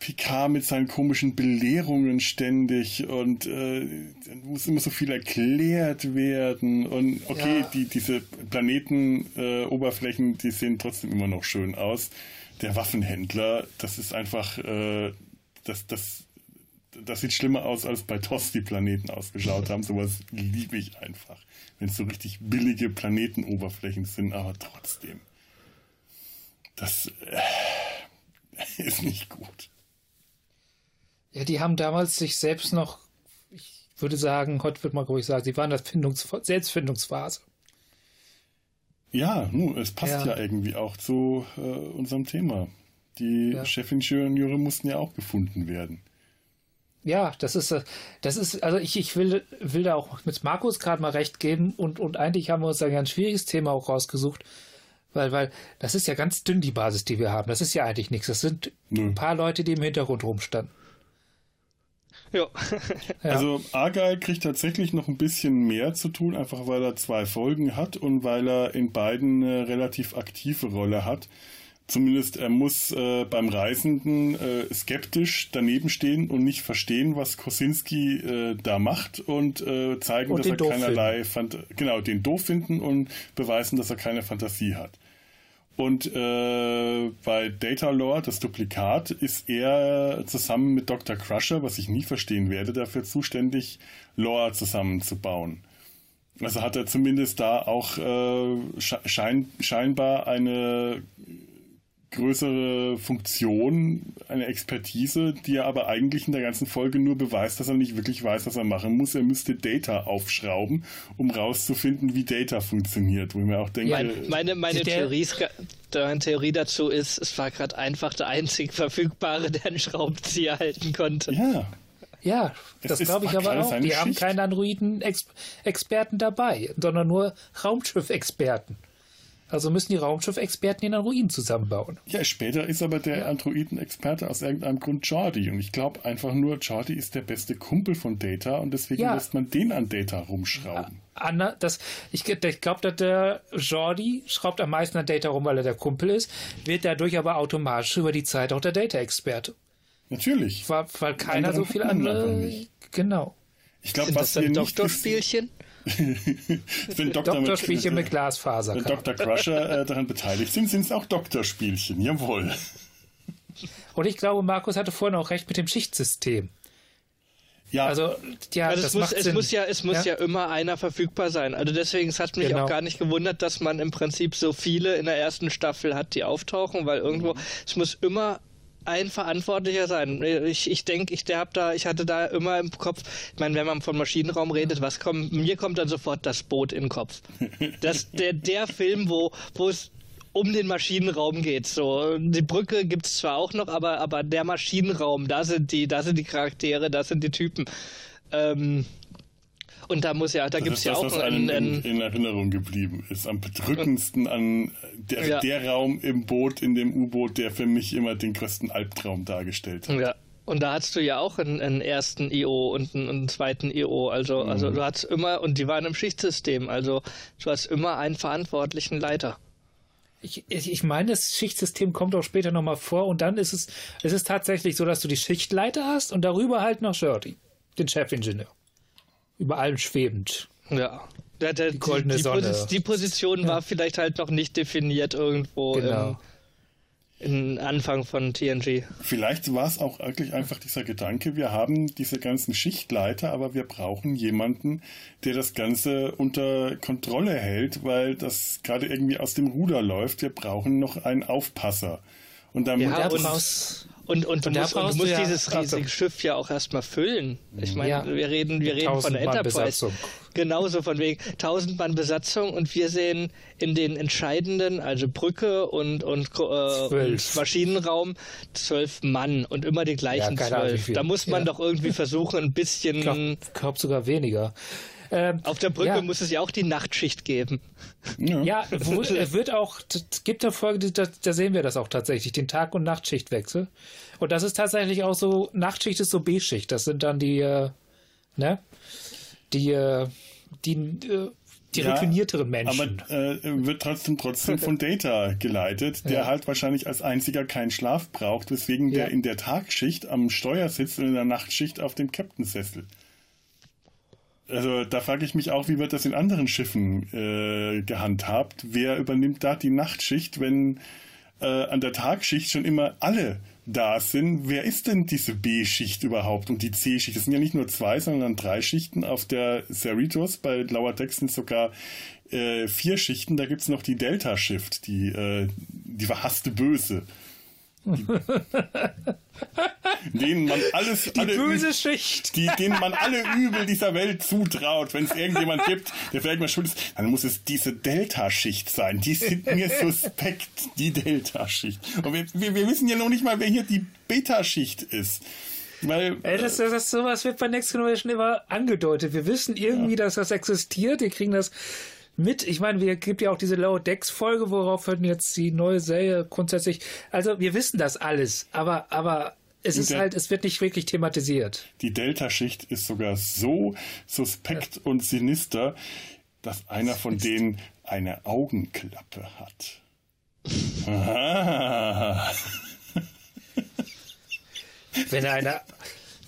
Picard mit seinen komischen Belehrungen ständig und äh, muss immer so viel erklärt werden und okay, Ja. die, diese Planetenoberflächen, äh, die sehen trotzdem immer noch schön aus. Der Waffenhändler, das ist einfach, äh, das, das, das sieht schlimmer aus, als bei TOS die Planeten ausgeschaut haben. Sowas liebe ich einfach. Wenn es so richtig billige Planetenoberflächen sind, aber trotzdem. Das äh, <laughs> ist nicht gut. Ja, die haben damals sich selbst noch, ich würde sagen, heute wird man ruhig sagen, sie waren der Findungs Selbstfindungsphase. Ja, nu, es passt ja, Ja. irgendwie auch zu äh, unserem Thema. Die Ja. Chefingenieure mussten ja auch gefunden werden. Ja, das ist, äh, das ist, also ich, ich will, will da auch mit Markus gerade mal recht geben und, und eigentlich haben wir uns da ein ganz schwieriges Thema auch rausgesucht, weil, weil das ist ja ganz dünn, die Basis, die wir haben. Das ist ja eigentlich nichts. Das sind Nö. ein paar Leute, die im Hintergrund rumstanden. Ja. <laughs> Ja. Also Argyle kriegt tatsächlich noch ein bisschen mehr zu tun, einfach weil er zwei Folgen hat und weil er in beiden eine relativ aktive Rolle hat. Zumindest er muss äh, beim Reisenden äh, skeptisch daneben stehen und nicht verstehen, was Kosinski äh, da macht und äh, zeigen, Und dass er keinerlei Phant genau den doof finden und beweisen, dass er keine Fantasie hat. Und äh, bei Data Lore, das Duplikat, ist er zusammen mit Dr. Crusher, was ich nie verstehen werde, dafür zuständig, Lore zusammenzubauen. Also hat er zumindest da auch äh, sche- schein, scheinbar eine größere Funktion, eine Expertise, die er aber eigentlich in der ganzen Folge nur beweist, dass er nicht wirklich weiß, was er machen muss. Er müsste Data aufschrauben, um rauszufinden, wie Data funktioniert. Wo ich mir auch denke, meine, meine, meine Theorie, meine Theorie dazu ist, es war gerade einfach der einzig verfügbare, der einen Schraubenzieher halten konnte. Ja. Ja, das glaube ich aber auch. Die Schicht. haben keine Androiden-Experten dabei, sondern nur Raumschiff-Experten. Also müssen die Raumschiff-Experten den Androiden zusammenbauen. Ja, später ist aber der Androiden-Experte aus irgendeinem Grund Jordi. Und ich glaube einfach nur, Jordi ist der beste Kumpel von Data und deswegen ja. lässt man den an Data rumschrauben. Anna, das, ich, ich glaube, dass der Jordi schraubt am meisten an Data rum, weil er der Kumpel ist, wird dadurch aber automatisch über die Zeit auch der Data-Experte. Natürlich. Weil, weil keiner so viel andere. Genau. Ich glaube, was das ein Doktorspielchen? Wenn Dr. Doktorspielchen mit, mit Glasfaser. Wenn Dr. Crusher äh, daran beteiligt sind, sind es auch Doktorspielchen, jawohl. Und ich glaube, Markus hatte vorhin auch recht mit dem Schichtsystem. Ja, also ja, also das es, muss, es muss ja, es muss ja? ja? immer einer verfügbar sein. Also deswegen, es hat mich genau. auch gar nicht gewundert, dass man im Prinzip so viele in der ersten Staffel hat, die auftauchen, weil irgendwo, mhm. es muss immer ein Verantwortlicher sein. Ich, ich denke, ich hab da, ich hatte da immer im Kopf, ich meine, wenn man von Maschinenraum redet, was kommt, mir kommt dann sofort das Boot in den Kopf. Das, der, der Film, wo, es um den Maschinenraum geht. So, die Brücke gibt es zwar auch noch, aber, aber der Maschinenraum, da sind die, da sind die Charaktere, da sind die Typen. Ähm, und da muss ja, da gibt es ja das, auch was einen in, in, Erinnerung geblieben ist. Am bedrückendsten an der, ja. der Raum im Boot, in dem U-Boot, der für mich immer den größten Albtraum dargestellt hat. Ja. Und da hattest du ja auch einen, einen ersten IO und einen, einen, zweiten IO. Also, mhm. also du hattest immer, und die waren im Schichtsystem, also du hast immer einen verantwortlichen Leiter. Ich, ich meine, das Schichtsystem kommt auch später nochmal vor und dann ist es, es ist tatsächlich so, dass du die Schichtleiter hast und darüber halt noch Shirty, den Chefingenieur über allem schwebend. Ja. Der, der, die goldene die, die Sonne. Posi die Position ja. war vielleicht halt noch nicht definiert irgendwo genau. im, im Anfang von TNG. Vielleicht war es auch wirklich einfach dieser Gedanke, wir haben diese ganzen Schichtleiter, aber wir brauchen jemanden, der das Ganze unter Kontrolle hält, weil das gerade irgendwie aus dem Ruder läuft. Wir brauchen noch einen Aufpasser. Und damit ja, und, und, und, du musst, und du musst ja dieses riesige Schiff ja auch erstmal füllen. Ich meine, ja. wir reden, wir reden von der Enterprise. Genauso von wegen tausend Mann Besatzung und wir sehen in den entscheidenden, also Brücke und, und, äh, und Maschinenraum, zwölf Mann und immer die gleichen ja, zwölf. Da muss man doch irgendwie versuchen, ein bisschen. Ich glaube glaub sogar weniger. Ähm, Auf der Brücke ja. muss es ja auch die Nachtschicht geben. Ja, ja wo, wird auch, es gibt eine Folge, da, da, sehen wir das auch tatsächlich, den Tag- und Nachtschichtwechsel. Und das ist tatsächlich auch so, Nachtschicht ist so B-Schicht, das sind dann die, äh, ne, die, äh, die, äh, die ja, routinierteren Menschen. Aber äh, wird trotzdem trotzdem von <laughs> Data geleitet, der ja. halt wahrscheinlich als einziger keinen Schlaf braucht, weswegen ja. der in der Tagschicht am Steuer sitzt und in der Nachtschicht auf dem Captain-Sessel. Also da frage ich mich auch, wie wird das in anderen Schiffen äh, gehandhabt? Wer übernimmt da die Nachtschicht, wenn äh, an der Tagschicht schon immer alle da sind? Wer ist denn diese B-Schicht überhaupt und die C-Schicht? Es sind ja nicht nur zwei, sondern drei Schichten auf der Cerritos. Bei Lower Decks sind sogar äh, vier Schichten. Da gibt's noch die Delta-Shift, die, äh, die verhasste Böse. Denen man alles, die alle böse Schicht, die, denen man alle Übel dieser Welt zutraut. Wenn es irgendjemand gibt, der vielleicht mal schuld ist, dann muss es diese Delta-Schicht sein. Die sind mir <laughs> suspekt, die Delta-Schicht. Und wir, wir, wir wissen ja noch nicht mal, wer hier die Beta-Schicht ist. Weil, Ey, das, das, das, sowas wird bei Next Generation immer angedeutet. Wir wissen irgendwie, ja. dass das existiert. Wir kriegen das mit. Ich meine, wir gibt ja auch diese Low Decks Folge, worauf hört jetzt die neue Serie grundsätzlich. Also wir wissen das alles, aber aber es ist halt, es wird nicht wirklich thematisiert. Die Delta-Schicht ist sogar so suspekt ja. und sinister, dass einer von denen eine Augenklappe hat. <laughs> Wenn einer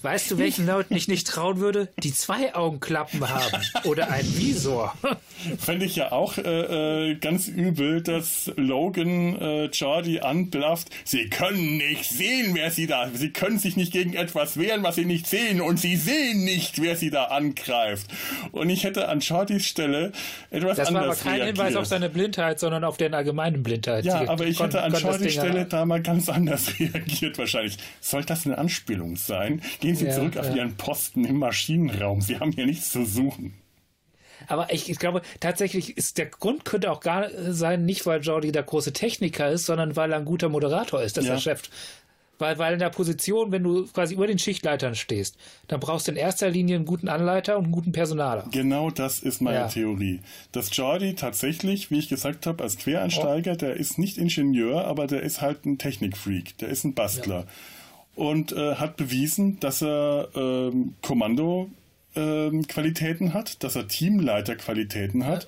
Weißt du, welchen Leuten ich nicht trauen würde? Die zwei Augenklappen haben oder ein Visor. <laughs> Fände ich ja auch äh, äh, ganz übel, dass Logan äh, Jordi anblafft. Sie können nicht sehen, wer sie da. Sie können sich nicht gegen etwas wehren, was sie nicht sehen. Und sie sehen nicht, wer sie da angreift. Und ich hätte an Jordis Stelle etwas Das war aber anders kein reagiert. Hinweis auf seine Blindheit, sondern auf deren allgemeinen Blindheit. Ja, aber ich hätte an das Jordis Stelle da mal ganz anders <laughs> reagiert wahrscheinlich. Soll das eine Anspielung sein? Gehen Sie Ja, zurück auf ja. Ihren Posten im Maschinenraum. Sie haben hier nichts zu suchen. Aber ich, ich glaube, tatsächlich ist der Grund könnte auch gar sein, nicht weil Jordi der große Techniker ist, sondern weil er ein guter Moderator ist, dass Ja. er Chef. Weil, weil in der Position, wenn du quasi über den Schichtleitern stehst, dann brauchst du in erster Linie einen guten Anleiter und einen guten Personaler. Genau das ist meine Ja. Theorie. Dass Jordi tatsächlich, wie ich gesagt habe, als Quereinsteiger, der ist nicht Ingenieur, aber der ist halt ein Technikfreak, der ist ein Bastler. Und äh, hat bewiesen, dass er ähm, Kommando-Qualitäten hat, dass er Teamleiterqualitäten hat.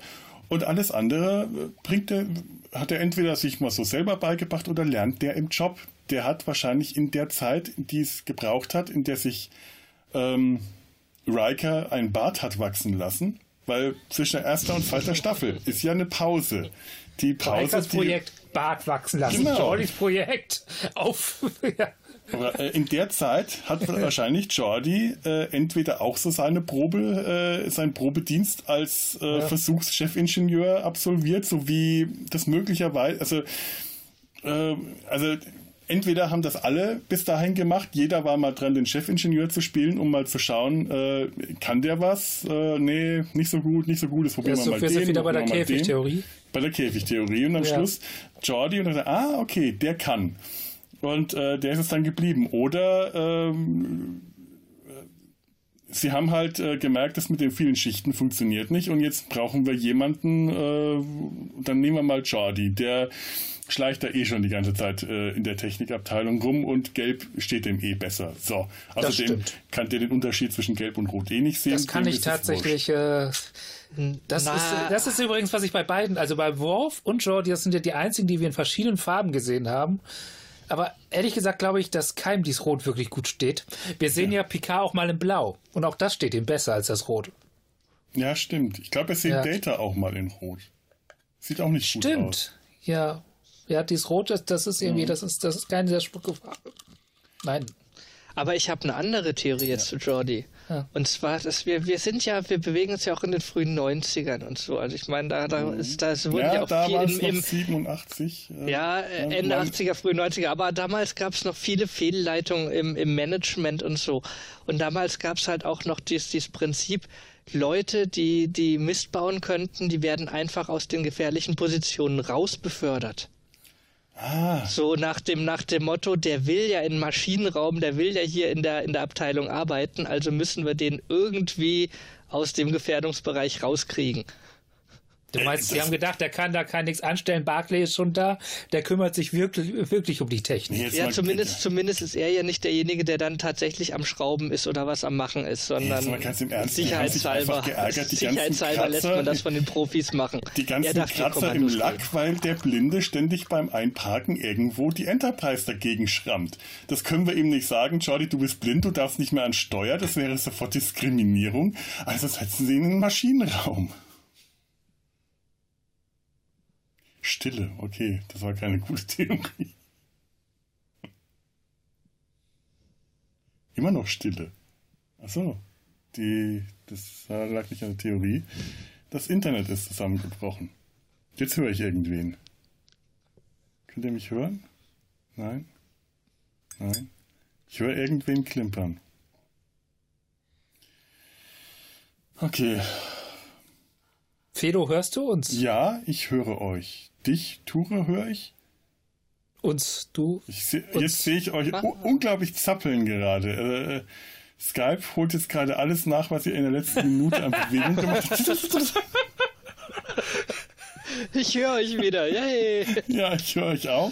Und alles andere äh, bringt er, hat er entweder sich mal so selber beigebracht oder lernt der im Job. Der hat wahrscheinlich in der Zeit, die es gebraucht hat, in der sich ähm, Riker ein Bart hat wachsen lassen, weil zwischen der ersten und zweiten Staffel ist ja eine Pause. Die Pause, Das die, Projekt Bart wachsen lassen. Genau. Jordis Projekt auf. <laughs> ja. Aber, äh, in der Zeit hat <laughs> wahrscheinlich Jordi äh, entweder auch so seine Probe, äh, seinen Probedienst als äh, Versuchschefingenieur absolviert, so wie das möglicherweise, also, äh, also entweder haben das alle bis dahin gemacht, jeder war mal dran, den Chefingenieur zu spielen, um mal zu schauen, äh, kann der was? Äh, nee, nicht so gut, nicht so gut, das probieren Ja, wir so mal wir den. sind wieder bei der. Käfigtheorie. Bei der Käfigtheorie und am Ja. Schluss Jordi und dann, ah, okay, der kann. Und äh, der ist es dann geblieben. Oder ähm, äh, sie haben halt äh, gemerkt, dass mit den vielen Schichten funktioniert nicht und jetzt brauchen wir jemanden, äh, dann nehmen wir mal Jordi, der schleicht da eh schon die ganze Zeit äh, in der Technikabteilung rum und Gelb steht dem eh besser. So, außerdem stimmt. kann der den Unterschied zwischen Gelb und Rot eh nicht sehen. Das kann Dem ich tatsächlich. Äh, das, Na. ist, das ist übrigens, was ich bei beiden, also bei Worf und Jordi, das sind ja die einzigen, die wir in verschiedenen Farben gesehen haben. Aber ehrlich gesagt glaube ich, dass keinem dies Rot wirklich gut steht. Wir sehen ja, Picard auch mal in Blau. Und auch das steht ihm besser als das Rot. Ja, stimmt. Ich glaube, es sieht Ja. Data auch mal in Rot. Sieht auch nicht gut aus. Stimmt. Ja. Ja, dieses Rot, das, das ist irgendwie, das ist, das ist keine sehr Farbe. Nein. Aber ich habe eine andere Theorie jetzt zu Jordi. Ja. Und zwar, dass wir, wir sind ja, wir bewegen uns ja auch in den frühen 90ern und so. Also ich meine, da, da ist das wurde ja, Ja, auch viel im, im 87. äh, ja, äh, Ende man- 80er, frühe 90er. Aber damals gab es noch viele Fehlleitungen im, im Management und so. Und damals gab es halt auch noch dieses, dieses Prinzip, Leute, die, die Mist bauen könnten, die werden einfach aus den gefährlichen Positionen rausbefördert. Ah, So nach dem, nach dem Motto, der will ja in Maschinenraum, der will ja hier in der, in der Abteilung arbeiten, also müssen wir den irgendwie aus dem Gefährdungsbereich rauskriegen. Du meinst, sie haben gedacht, der kann da kein nichts anstellen. Barclay ist schon da. Der kümmert sich wirklich, wirklich um die Technik. jetzt Ja, zumindest, zumindest ist er ja nicht derjenige, der dann tatsächlich am Schrauben ist oder was am Machen ist, sondern Ernst, sicherheitshalber, geärgert, sicherheitshalber lässt man das von den Profis machen. Die er ganzen darf hier Kratzer im Lack, weil der Blinde ständig beim Einparken irgendwo die Enterprise dagegen schrammt. Das können wir ihm nicht sagen, Jordi, du bist blind, du darfst nicht mehr an Steuer, das wäre sofort Diskriminierung. Also setzen sie ihn in den Maschinenraum. Stille, okay, das war keine gute <laughs> Theorie. Immer noch Stille. Achso, die, das lag nicht an der Theorie. Das Internet ist zusammengebrochen. Jetzt höre ich irgendwen. Könnt ihr mich hören? Nein? Nein? Ich höre irgendwen klimpern. Okay. Fedo, hörst du uns? Ja, ich höre euch. Dich, Ture, höre ich? Uns, du. ich seh, Und- jetzt sehe ich euch unglaublich zappeln gerade. Äh, äh, Skype holt jetzt gerade alles nach, was ihr in der letzten Minute an Bewegung gemacht habt. <laughs> Ich höre euch wieder, yay! Ja, ich höre euch auch.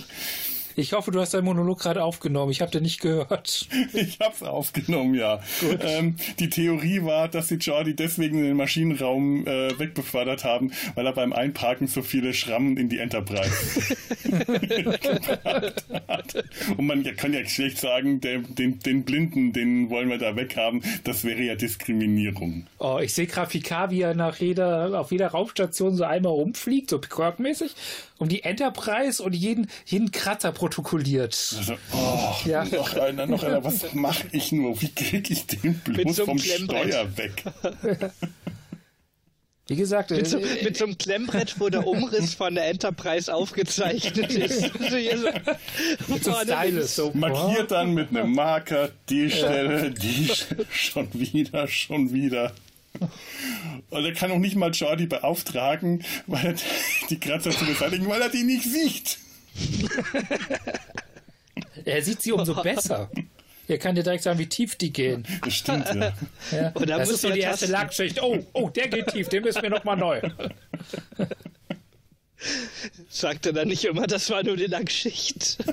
Ich hoffe, du hast deinen Monolog gerade aufgenommen. Ich habe den nicht gehört. <laughs> Ich habe es aufgenommen, ja. Ähm, die Theorie war, dass sie Jordi deswegen in den Maschinenraum äh, wegbefördert haben, weil er beim Einparken so viele Schrammen in die Enterprise hat. <laughs> Und man kann ja schlecht sagen, der, den, den Blinden, den wollen wir da weghaben. Das wäre ja Diskriminierung. Oh, ich sehe gerade Picard, wie er nach jeder, auf jeder Raumstation so einmal rumfliegt, so Picard-mäßig, um die Enterprise und jeden, jeden Kratzer protokolliert. Also, oh, ja. noch einer, noch einer. Was mache ich nur? Wie kriege ich den bloß so vom Steuer weg? <laughs> Wie gesagt, mit so, äh, mit so, einem Klemmbrett, wo der Umriss von der Enterprise aufgezeichnet <laughs> ist. mit so Stylus. So, Markiert dann mit einem Marker die Stelle, die schon wieder, schon wieder. Und er kann auch nicht mal Jordi beauftragen, weil er <laughs> die Kratzer zu beseitigen, weil er die nicht sieht. er sieht sie umso besser. Er kann dir direkt sagen, wie tief die gehen. Das stimmt, ja. ja. das ist so die erste Lackschicht. Oh, oh, der geht tief, den müssen wir nochmal neu. Sagt er dann nicht immer, das war nur die Lackschicht. <laughs>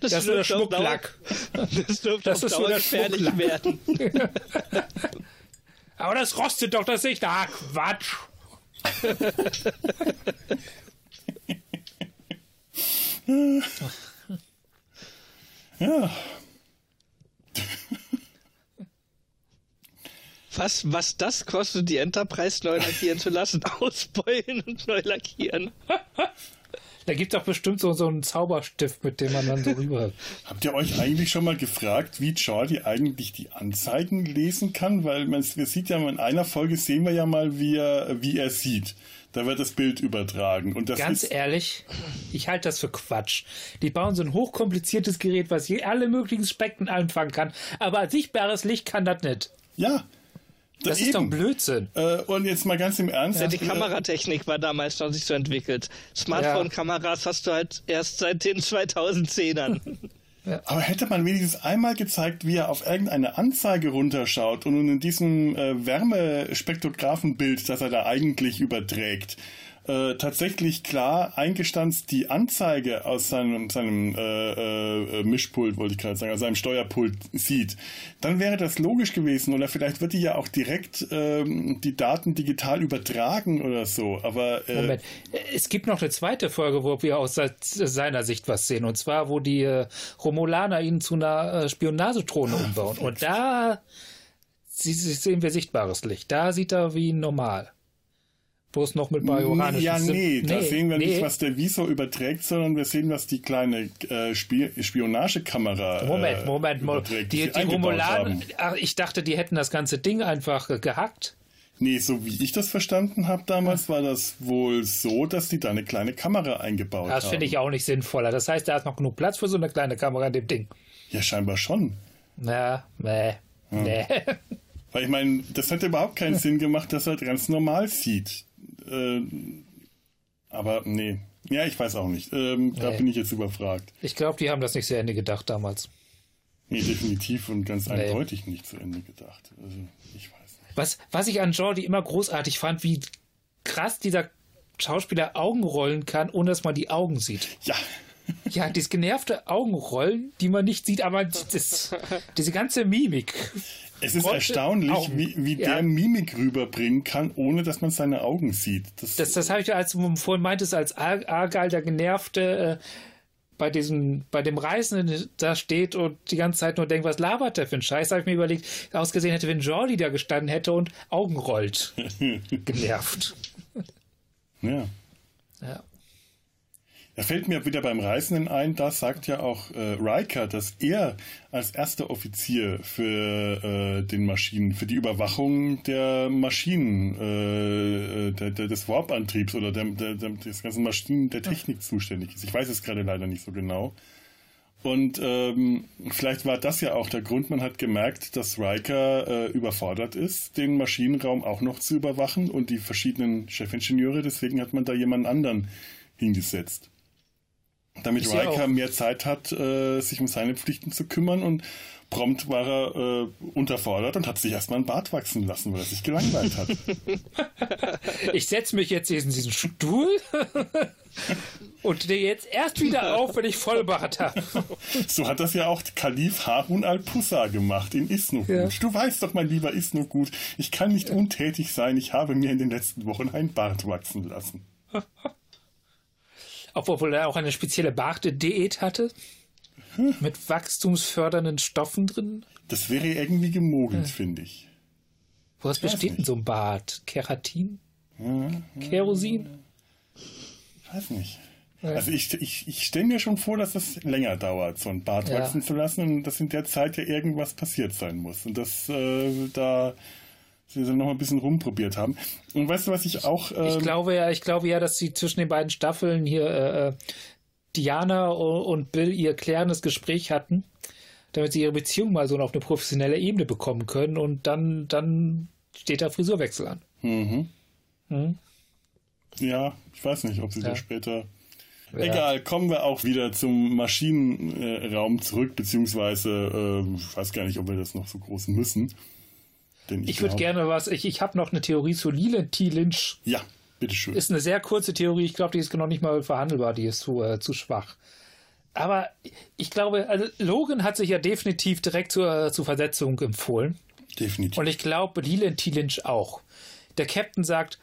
Das, das ist nur der Schmucklack. Das dürfte das ist nur der gefährlich werden. <laughs> Aber das rostet doch das Licht. Ah, Quatsch. <laughs> ja. Was, was das kostet, die Enterprise neu lackieren zu lassen, <laughs> ausbeulen und neu lackieren. Da gibt es auch bestimmt so, so einen Zauberstift, mit dem man dann so rüber. Habt ihr euch eigentlich schon mal gefragt, wie Jordi eigentlich die Anzeigen lesen kann? Weil man, wir sieht ja in einer Folge sehen wir ja mal, wie er, wie er sieht. Da wird das Bild übertragen. Und das Ganz ist ehrlich, ich halte das für Quatsch. Die bauen so ein hochkompliziertes Gerät, was je alle möglichen Spektren einfangen kann. Aber sichtbares Licht kann das nicht. Ja, das, ist doch Blödsinn. Äh, und jetzt mal ganz im Ernst. Ja, die Kameratechnik war damals noch nicht so entwickelt. Smartphone-Kameras hast du halt erst seit den 2010ern. <laughs> Ja. Aber hätte man wenigstens einmal gezeigt, wie er auf irgendeine Anzeige runterschaut und in diesem äh, Wärmespektrographenbild, das er da eigentlich überträgt, äh, tatsächlich klar eingestanzt die Anzeige aus seinem, seinem äh, äh, Mischpult, wollte ich gerade sagen, aus seinem Steuerpult sieht, dann wäre das logisch gewesen. Oder vielleicht wird die ja auch direkt ähm, die Daten digital übertragen oder so. Aber äh, Moment, es gibt noch eine zweite Folge, wo wir aus seiner Sicht was sehen. Und zwar, wo die äh, Romulaner ihn zu einer äh, Spionagetrone umbauen. Und da sehen wir sichtbares Licht. Da sieht er wie normal wo es noch mit Bajoranischen Ja, nee, da sehen wir nee. nicht, was der Visor überträgt, sondern wir sehen, was die kleine äh, Spionagekamera Moment, Moment, Moment. Überträgt, die, die, die Romulanen, ach, ich dachte, die hätten das ganze Ding einfach äh, gehackt. Nee, so wie ich das verstanden habe damals, war das wohl so, dass die da eine kleine Kamera eingebaut das haben. Das finde ich auch nicht sinnvoller. Das heißt, da ist noch genug Platz für so eine kleine Kamera in dem Ding. Ja, scheinbar schon. Ja, nee. Hm. Nee. Weil ich meine, das hätte überhaupt keinen Sinn gemacht, dass er ganz normal sieht. Äh, aber nee. Ja, ich weiß auch nicht. Ähm, nee. Da bin ich jetzt überfragt. Ich glaube, die haben das nicht zu Ende gedacht damals. Nee, definitiv und ganz nee. eindeutig nicht zu Ende gedacht. Also, ich weiß nicht. Was, was ich an Jordi immer großartig fand, wie krass dieser Schauspieler Augen rollen kann, ohne dass man die Augen sieht. Ja. <laughs> Ja, dieses genervte Augenrollen, die man nicht sieht, aber das, diese ganze Mimik. Es ist erstaunlich, wie, wie ja. der Mimik rüberbringen kann, ohne dass man seine Augen sieht. Das, das, das habe ich, als du vorhin meintest, als Argal, der Genervte, äh, bei diesem, bei dem Reisenden da steht und die ganze Zeit nur denkt, was labert der für ein Scheiß, habe ich mir überlegt, ausgesehen hätte, wenn Jordi da gestanden hätte und Augen rollt. <laughs> Genervt. Ja. Ja. Da fällt mir wieder beim Reisenden ein, da sagt ja auch äh, Riker, dass er als erster Offizier für äh, den Maschinen, für die Überwachung der Maschinen, äh, der, der, des Warp-Antriebs oder der, der, des ganzen Maschinen der Technik zuständig ist. Ich weiß es gerade leider nicht so genau. Und ähm, vielleicht war das ja auch der Grund, man hat gemerkt, dass Riker äh, überfordert ist, den Maschinenraum auch noch zu überwachen und die verschiedenen Chefingenieure, deswegen hat man da jemanden anderen hingesetzt damit ist Riker mehr Zeit hat, äh, sich um seine Pflichten zu kümmern und prompt war er äh, unterfordert und hat sich erstmal ein Bart wachsen lassen, weil er sich gelangweilt hat. <laughs> ich setze mich jetzt in diesen Stuhl <laughs> Und der jetzt erst wieder auf, wenn ich Vollbart habe. <laughs> So hat das ja auch Kalif Harun al-Pussa gemacht in Isnogut. Ja. Du weißt doch, mein lieber Isnogut, ich kann nicht untätig sein. Ich habe mir in den letzten Wochen ein Bart wachsen lassen. Obwohl er auch eine spezielle Bartdiät hatte. Hm. Mit wachstumsfördernden Stoffen drin. Das wäre irgendwie gemogelt, ja. finde ich. Was besteht denn so ein Bart? Keratin? Ja, Kerosin? Ich weiß nicht. Also ich, ich, ich stelle mir schon vor, dass es länger dauert, so ein Bart ja. wachsen zu lassen und dass in der Zeit ja irgendwas passiert sein muss. Und dass äh, da sie dann noch mal ein bisschen rumprobiert haben. Und weißt du, was ich auch. Ähm, ich glaube ja, ich glaube ja, dass sie zwischen den beiden Staffeln hier äh, äh Diana und Bill ihr klärendes Gespräch hatten, damit sie ihre Beziehung mal so auf eine professionelle Ebene bekommen können und dann, dann steht da Frisurwechsel an. Mhm. Mhm. Ja, ich weiß nicht, ob sie ja. da später. Ja. Egal, kommen wir auch wieder zum Maschinenraum zurück, beziehungsweise äh, ich weiß gar nicht, ob wir das noch so groß müssen. Denn ich, ich würde gerne was, ich, ich habe noch eine Theorie zu Leland T. Lynch. Ja, bitteschön. Ist eine sehr kurze Theorie, ich glaube, die ist noch nicht mal verhandelbar, die ist zu, äh, zu schwach. Aber ich glaube, also Logan hat sich ja definitiv direkt zur, zur Versetzung empfohlen. Definitiv. Und ich glaube, Leland T. Lynch auch. Der Captain sagt,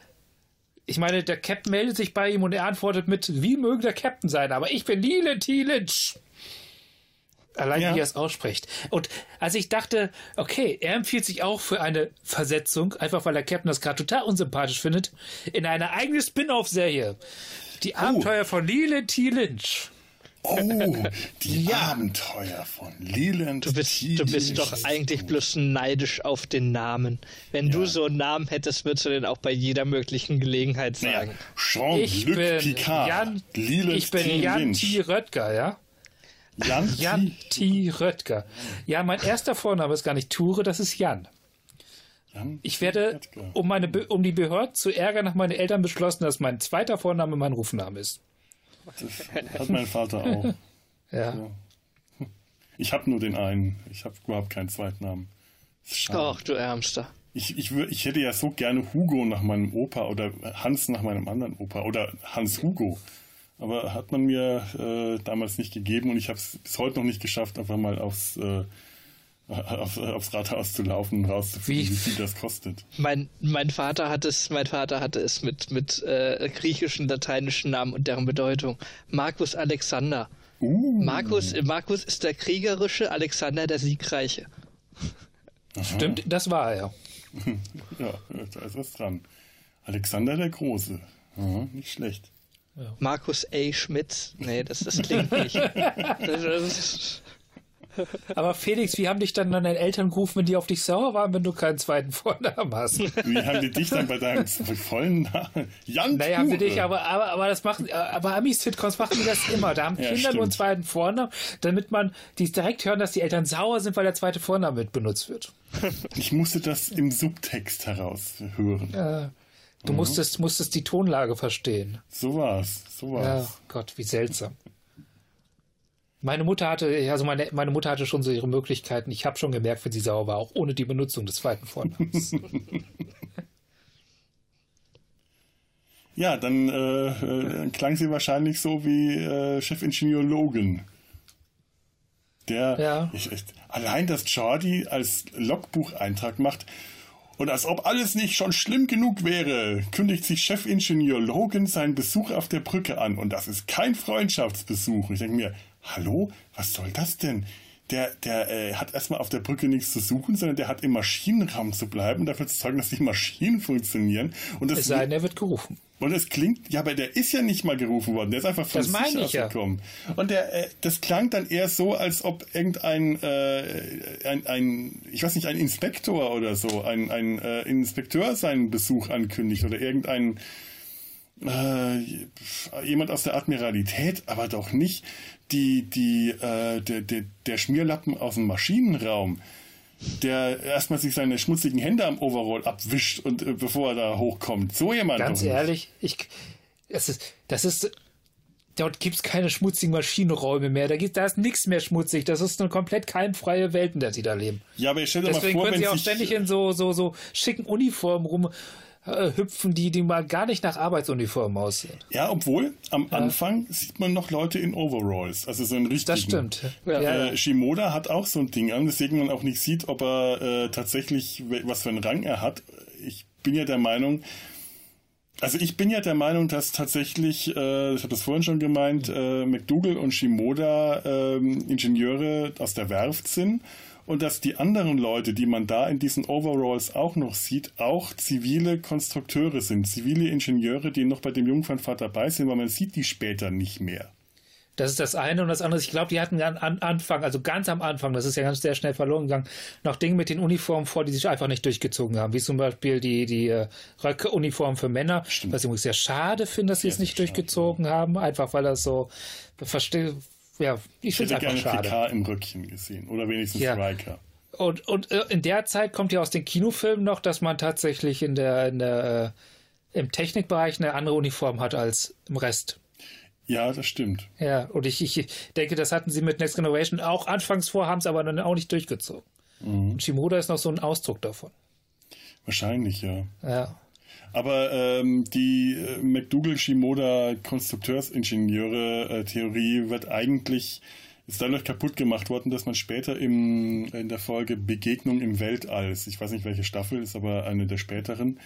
ich meine, der Captain meldet sich bei ihm und er antwortet mit, wie möge der Captain sein, aber ich bin Leland T. Lynch. Allein ja. wie er es ausspricht. Und als ich dachte, okay, er empfiehlt sich auch für eine Versetzung, einfach weil der Captain das gerade total unsympathisch findet, in eine eigene Spin-off-Serie. Die oh. Abenteuer oh. von Leland T. Lynch. Oh, <laughs> die ja. Abenteuer von Leland. Du bist, du bist doch eigentlich bloß neidisch auf den Namen. Wenn ja. du so einen Namen hättest, würdest du den auch bei jeder möglichen Gelegenheit sagen. Naja, Jean-Luc Picard. Jan, Leland ich bin Jan T. Röttger, ja? Jan, Jan T. Röttger. Ja, mein erster Vorname ist gar nicht Ture, das ist Jan. Jan ich werde, um, meine, um die Behörden zu ärgern, nach meinen Eltern beschlossen, dass mein zweiter Vorname mein Rufname ist. Das hat mein Vater auch. <laughs> ja. So. Ich habe nur den einen. Ich habe überhaupt keinen zweiten Namen. Ach, du Ärmster. Ich, ich, ich hätte ja so gerne Hugo nach meinem Opa oder Hans nach meinem anderen Opa oder Hans Hugo. Aber hat man mir äh, damals nicht gegeben und ich habe es bis heute noch nicht geschafft, einfach mal aufs, äh, auf, aufs Rathaus zu laufen und rauszufinden, wie, wie, viel das kostet. Mein, mein Vater hat es, mein Vater hatte es mit, mit äh, griechischen, lateinischen Namen und deren Bedeutung. Markus Alexander. Uh. Markus, Markus ist der kriegerische, Alexander der siegreiche. Aha. Stimmt, das war er. <laughs> ja, da ist was dran. Alexander der Große. Aha, nicht schlecht. Ja. Markus A. Schmitz. Nee, das, das klingt nicht. <laughs> aber Felix, wie haben dich dann deine Eltern gerufen, wenn die auf dich sauer waren, wenn du keinen zweiten Vornamen hast? Wie haben die dich dann bei deinem vollen Namen? Jan Naja, haben sie dich, aber, aber, aber das machen, aber Amis-Sitcoms machen die das immer. Da haben ja, Kinder stimmt. nur einen zweiten Vornamen, damit man die direkt hören, dass die Eltern sauer sind, weil der zweite Vorname mit benutzt wird. Ich musste das im Subtext heraushören. Ja. Du mhm. musstest, musstest die Tonlage verstehen. So war's, so war's. Ja, Gott, wie seltsam. Meine Mutter hatte, also meine, meine Mutter hatte schon so ihre Möglichkeiten. Ich habe schon gemerkt, wenn sie sauer war, auch ohne die Benutzung des zweiten Vornamens. <laughs> ja, dann äh, äh, klang sie wahrscheinlich so wie äh, Chefingenieur Logan. Der, ja. ich, ich, allein, dass Jordi als Logbucheintrag macht, und als ob alles nicht schon schlimm genug wäre, kündigt sich Chefingenieur Logan seinen Besuch auf der Brücke an. Und das ist kein Freundschaftsbesuch. Ich denke mir, hallo, was soll das denn? Der, der äh, hat erstmal auf der Brücke nichts zu suchen, sondern der hat im Maschinenraum zu bleiben und dafür zu sorgen, dass die Maschinen funktionieren. Und das es sei denn, er wird gerufen. Und es klingt, ja, aber der ist ja nicht mal gerufen worden, der ist einfach von das sich aus gekommen. Ja. Und der, äh, das klang dann eher so, als ob irgendein, äh, ein, ein, ich weiß nicht, ein Inspektor oder so, ein, ein äh, Inspekteur seinen Besuch ankündigt oder irgendein äh, jemand aus der Admiralität, aber doch nicht die, die, äh, der, der, der Schmierlappen aus dem Maschinenraum, der erstmal sich seine schmutzigen Hände am Overall abwischt und äh, bevor er da hochkommt. So jemand. Ganz ehrlich, ich, das ist, das ist, dort gibt es keine schmutzigen Maschinenräume mehr. Da, gibt, da ist nichts mehr schmutzig. Das ist eine komplett keimfreie Welt, in der sie da leben. Ja, aber ich stelle mal vor, können sie auch ständig in so, so, so schicken Uniformen rum äh, hüpfen, die, die mal gar nicht nach Arbeitsuniform aussehen. Ja, obwohl am ja. Anfang sieht man noch Leute in Overalls, also so ein richtigen. Das stimmt. Ja. Äh, Shimoda hat auch so ein Ding an, weswegen man auch nicht sieht, ob er äh, tatsächlich, was für einen Rang er hat. Ich bin ja der Meinung, also ich bin ja der Meinung, dass tatsächlich, äh, ich habe das vorhin schon gemeint, äh, McDougall und Shimoda äh, Ingenieure aus der Werft sind und dass die anderen Leute, die man da in diesen Overalls auch noch sieht, auch zivile Konstrukteure sind, zivile Ingenieure, die noch bei dem Jungfernfahrt dabei sind, weil man sieht die später nicht mehr. Das ist das eine und das andere. Ich glaube, die hatten am Anfang, also ganz am Anfang, das ist ja ganz sehr schnell verloren gegangen, noch Dinge mit den Uniformen vor, die sich einfach nicht durchgezogen haben, wie zum Beispiel die, die äh, Röcke-Uniform für Männer, Stimmt. was ich übrigens sehr schade finde, dass sie es nicht durchgezogen schade. haben, einfach weil das so verstehe. Ja, ich finde es einfach schade. PK im Röckchen gesehen oder wenigstens ja. Riker. Und, und äh, in der Zeit kommt ja aus den Kinofilmen noch, dass man tatsächlich in der, in der äh, im Technikbereich eine andere Uniform hat als im Rest. Ja, das stimmt. Ja, und ich, ich denke, das hatten sie mit Next Generation auch anfangs vor, haben es aber dann auch nicht durchgezogen. Mhm. Und Shimoda ist noch so ein Ausdruck davon. Wahrscheinlich, ja. Ja. Aber ähm, die äh, McDougall-Shimoda-Konstrukteuringenieure-Theorie äh, wird eigentlich ist dadurch kaputt gemacht worden, dass man später im, in der Folge Begegnung im Weltall, ich weiß nicht welche Staffel, ist aber eine der späteren,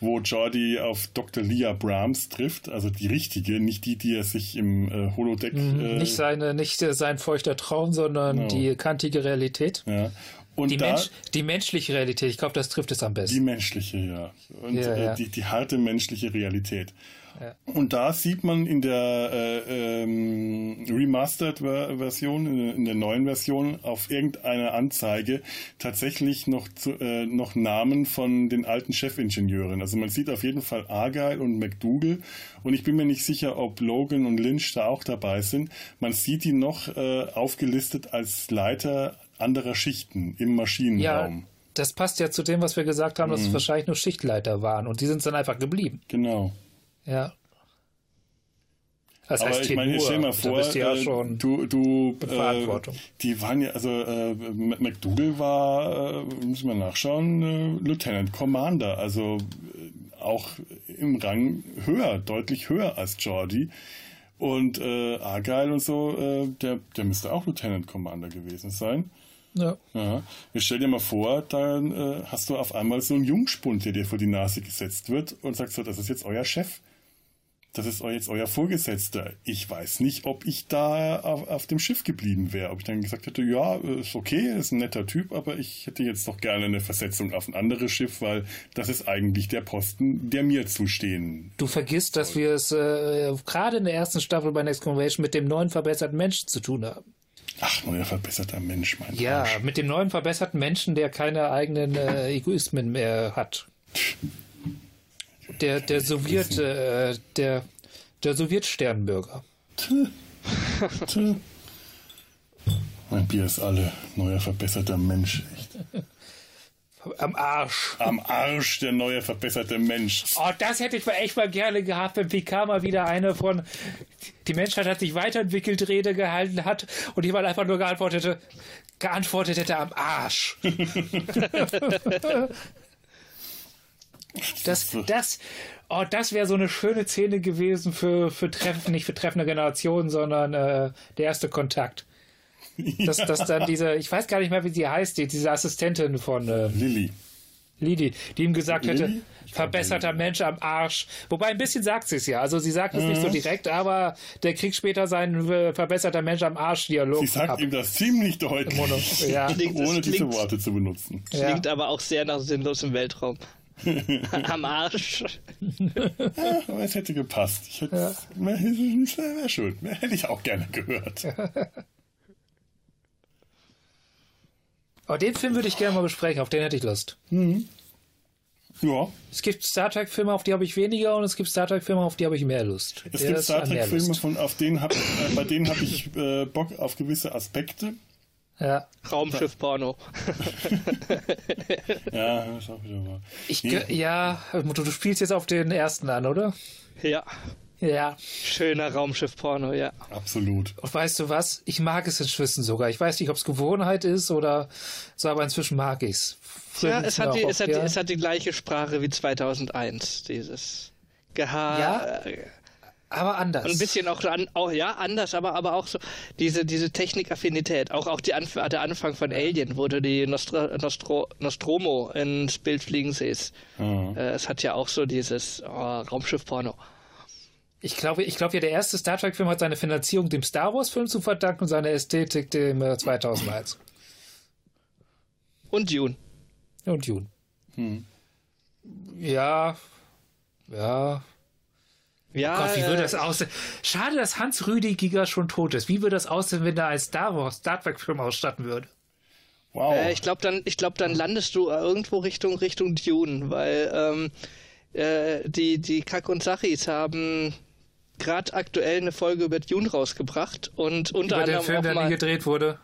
wo Jordi auf Dr. Leah Brahms trifft, also die richtige, nicht die, die er sich im äh, Holodeck. Mhm, äh, nicht seine, nicht sein feuchter Traum, sondern genau. die kantige Realität. Ja. Und die, da, Mensch, die menschliche Realität, ich glaube, das trifft es am besten. Die menschliche, ja. Und ja, äh, ja. Die, die harte menschliche Realität. Und da sieht man in der äh, ähm, Remastered-Version, in, in, der neuen Version, auf irgendeiner Anzeige tatsächlich noch, zu, äh, noch Namen von den alten Chefingenieuren. Also man sieht auf jeden Fall Argyle und McDougall und ich bin mir nicht sicher, ob Logan und Lynch da auch dabei sind. Man sieht die noch äh, aufgelistet als Leiter anderer Schichten im Maschinenraum. Ja. Das passt ja zu dem, was wir gesagt haben, dass mhm. es wahrscheinlich nur Schichtleiter waren und die sind dann einfach geblieben. Genau. Ja. Das heißt Aber ich meine, stell mal vor, ja äh, du, du, äh, die waren ja, also äh, McDougall war, äh, müssen wir nachschauen, äh, Lieutenant Commander, also äh, auch im Rang höher, deutlich höher als Jordi. Und äh, Argyle und so, äh, der, der müsste auch Lieutenant Commander gewesen sein. Ja. ja. Jetzt stell dir mal vor, dann äh, hast du auf einmal so einen Jungspund, der dir vor die Nase gesetzt wird und sagst so, das ist jetzt euer Chef das ist jetzt euer Vorgesetzter. Ich weiß nicht, ob ich da auf, auf dem Schiff geblieben wäre. Ob ich dann gesagt hätte, ja, ist okay, ist ein netter Typ, aber ich hätte jetzt doch gerne eine Versetzung auf ein anderes Schiff, weil das ist eigentlich der Posten, der mir zustehen. Du vergisst, dass wir es äh, gerade in der ersten Staffel bei Next Convention mit dem neuen verbesserten Menschen zu tun haben. Ach, neuer verbesserter Mensch, mein Ja, Arsch. mit dem neuen verbesserten Menschen, der keine eigenen äh, <laughs> Egoismen mehr hat. Der, der Sowjet, äh, der, der Sowjetsternbürger. mein Bier ist alle. Neuer verbesserter Mensch. Echt. <laughs> Am Arsch. Am Arsch, der neue verbesserte Mensch. Oh, das hätte ich mal echt mal gerne gehabt, wenn PK mal wieder eine von die Menschheit hat sich weiterentwickelt Rede gehalten hat und jemand einfach nur geantwortet, geantwortet hätte am Arsch. <laughs> Das, das, oh, das wäre so eine schöne Szene gewesen für, für Treffen, nicht für treffende Generationen, sondern äh, der erste Kontakt. Ja. <laughs> Dass, dass dann diese, ich weiß gar nicht mehr, wie sie heißt, die, diese Assistentin von äh, Lilly. Lili, die ihm gesagt Lili? hätte, verbesserter Mensch am Arsch. Wobei ein bisschen sagt sie es ja. Also sie sagt es mhm. nicht so mhm. direkt, aber der kriegt später seinen äh, verbesserter Mensch am Arsch-Dialog. Sie sagt ab. ihm das ziemlich deutlich, ja. <laughs> klingt, ohne klingt, diese Worte zu benutzen. Klingt ja. aber auch sehr nach sinnlos im Weltraum. <laughs> Am Arsch. Ja, aber es hätte gepasst. Ich hätte, ja. Wäre schön. Hätte ich auch gerne gehört. Aber den Film würde ich gerne mal besprechen. Auf den hätte ich Lust. Mhm. Ja. Es gibt Star Trek-Filme, auf die habe ich weniger, und es gibt Star Trek-Filme, auf die habe ich mehr Lust. Es Der gibt Star Trek-Filme, auf denen hab, äh, bei denen habe ich äh, Bock auf gewisse Aspekte. Ja. Raumschiff-Porno. <laughs> ja, ist auch wieder wahr. Ich, nee. Ja, du, du spielst jetzt auf den ersten an, oder? Ja. Ja. Schöner Raumschiff-Porno, ja. Absolut. Und weißt du was? Ich mag es inzwischen sogar. Ich weiß nicht, ob es Gewohnheit ist oder so, aber inzwischen mag ich es. Ja, es hat, die, es, hat die, es hat die gleiche Sprache wie 2001, dieses Geha. Ja, aber anders. Ein bisschen auch, an, auch ja, anders, aber, aber auch so diese, diese Technikaffinität. Auch, auch die Anf der Anfang von Alien, wo du die Nostra, Nostro, Nostromo ins Bild fliegen siehst. Mhm. Äh, es hat ja auch so dieses oh, Raumschiff-Porno. Ich glaube, ich glaube ja, der erste Star Trek-Film hat seine Finanzierung dem Star Wars-Film zu verdanken und seine Ästhetik dem äh, 2001. Und Dune. Und Dune. Hm. Ja, ja. Ja, oh Gott, wie würde das aussehen? Schade, dass Hans Rüdiger schon tot ist. Wie würde das aussehen, wenn er als Star Wars Star Trek Film ausstatten würde? Wow. Äh, ich glaube, dann, ich glaube, dann landest du irgendwo Richtung Richtung Dune, weil ähm, äh, die die Kack und Sachis haben gerade aktuell eine Folge über Dune rausgebracht und unter über anderem den Film, der mal, nie gedreht wurde.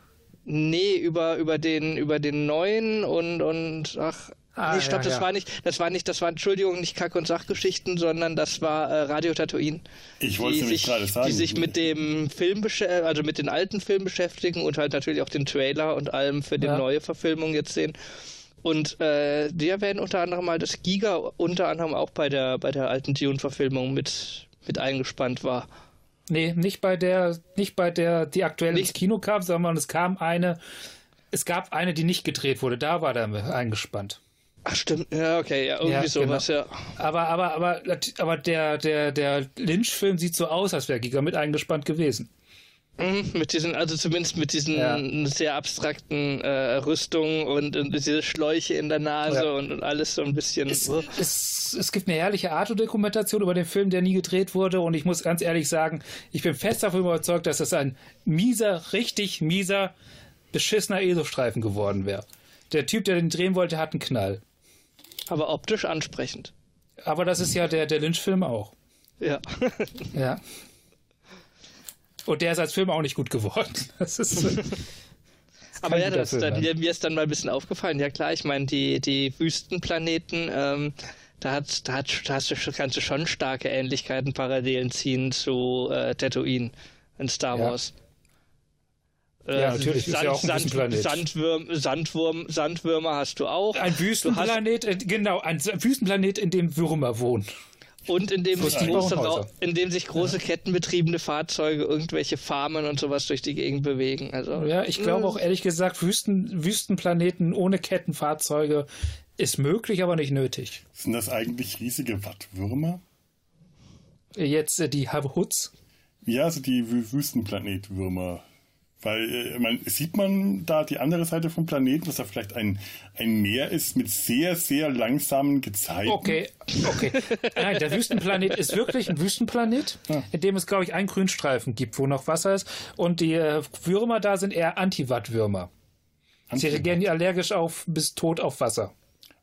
Nee, über über den über den neuen und und ach Ah, nee, stopp, ja, das ja. war nicht, das war nicht, das war, Entschuldigung, nicht Kack- und Sachgeschichten, sondern das war äh, Radio Tatooine. Ich wollte nämlich gerade sagen. Die sich mit dem Film, also mit den alten Filmen beschäftigen und halt natürlich auch den Trailer und allem für die ja. neue Verfilmung jetzt sehen. Und äh, die erwähnen unter anderem mal, dass Giga unter anderem auch bei der, bei der alten Dune-Verfilmung mit, mit eingespannt war. Nee, nicht bei der, nicht bei der, die aktuell nicht. ins Kino kam, sondern es kam eine, es gab eine, die nicht gedreht wurde, da war der eingespannt. Ach stimmt, ja, okay, ja, irgendwie ja, sowas, genau. ja. Aber, aber, aber, aber der, der, der Lynch-Film sieht so aus, als wäre Giga mit eingespannt gewesen. Mhm, mit diesen, also zumindest mit diesen ja. sehr abstrakten äh, Rüstungen und, und, diese Schläuche in der Nase ja. und, und, alles so ein bisschen. Es, es, es gibt eine herrliche Art-Dokumentation über den Film, der nie gedreht wurde und ich muss ganz ehrlich sagen, ich bin fest davon überzeugt, dass das ein mieser, richtig mieser, beschissener ESO-Streifen geworden wäre. Der Typ, der den drehen wollte, hat einen Knall. Aber optisch ansprechend. Aber das ist ja der, der Lynch-Film auch. Ja. ja. <laughs> Und der ist als Film auch nicht gut geworden. <laughs> Das ist. <laughs> Aber ja, das, dann, mir ist dann mal ein bisschen aufgefallen. Ja klar, ich meine, die, die Wüstenplaneten, ähm, da, hat, da, hat, da hast du, kannst du schon starke Ähnlichkeiten, Parallelen ziehen zu äh, Tatooine in Star Wars. Ja. Ja, äh, natürlich. Sand, ist ja auch ein Sand. Sandwürm, Sandwurm, Sandwürmer hast du auch. Ein Wüstenplanet, hast, genau, ein Wüstenplanet, in dem Würmer wohnen. Und in dem, große, in dem sich große ja. kettenbetriebene Fahrzeuge, irgendwelche Farmen und sowas durch die Gegend bewegen. Also, ja, ich glaube auch ehrlich gesagt, Wüsten, Wüstenplaneten ohne Kettenfahrzeuge ist möglich, aber nicht nötig. Sind das eigentlich riesige Wattwürmer? Jetzt äh, die Hoods? Ja, also die Wüstenplanetwürmer. Weil äh, man, sieht man da die andere Seite vom Planeten, dass da vielleicht ein, ein Meer ist mit sehr, sehr langsamen Gezeiten. Okay, okay. <laughs> Nein, der Wüstenplanet ist wirklich ein Wüstenplanet, ja. in dem es, glaube ich, einen Grünstreifen gibt, wo noch Wasser ist. Und die äh, Würmer da sind eher Antiwatt-Würmer. Sie reagieren allergisch auf bis tot auf Wasser.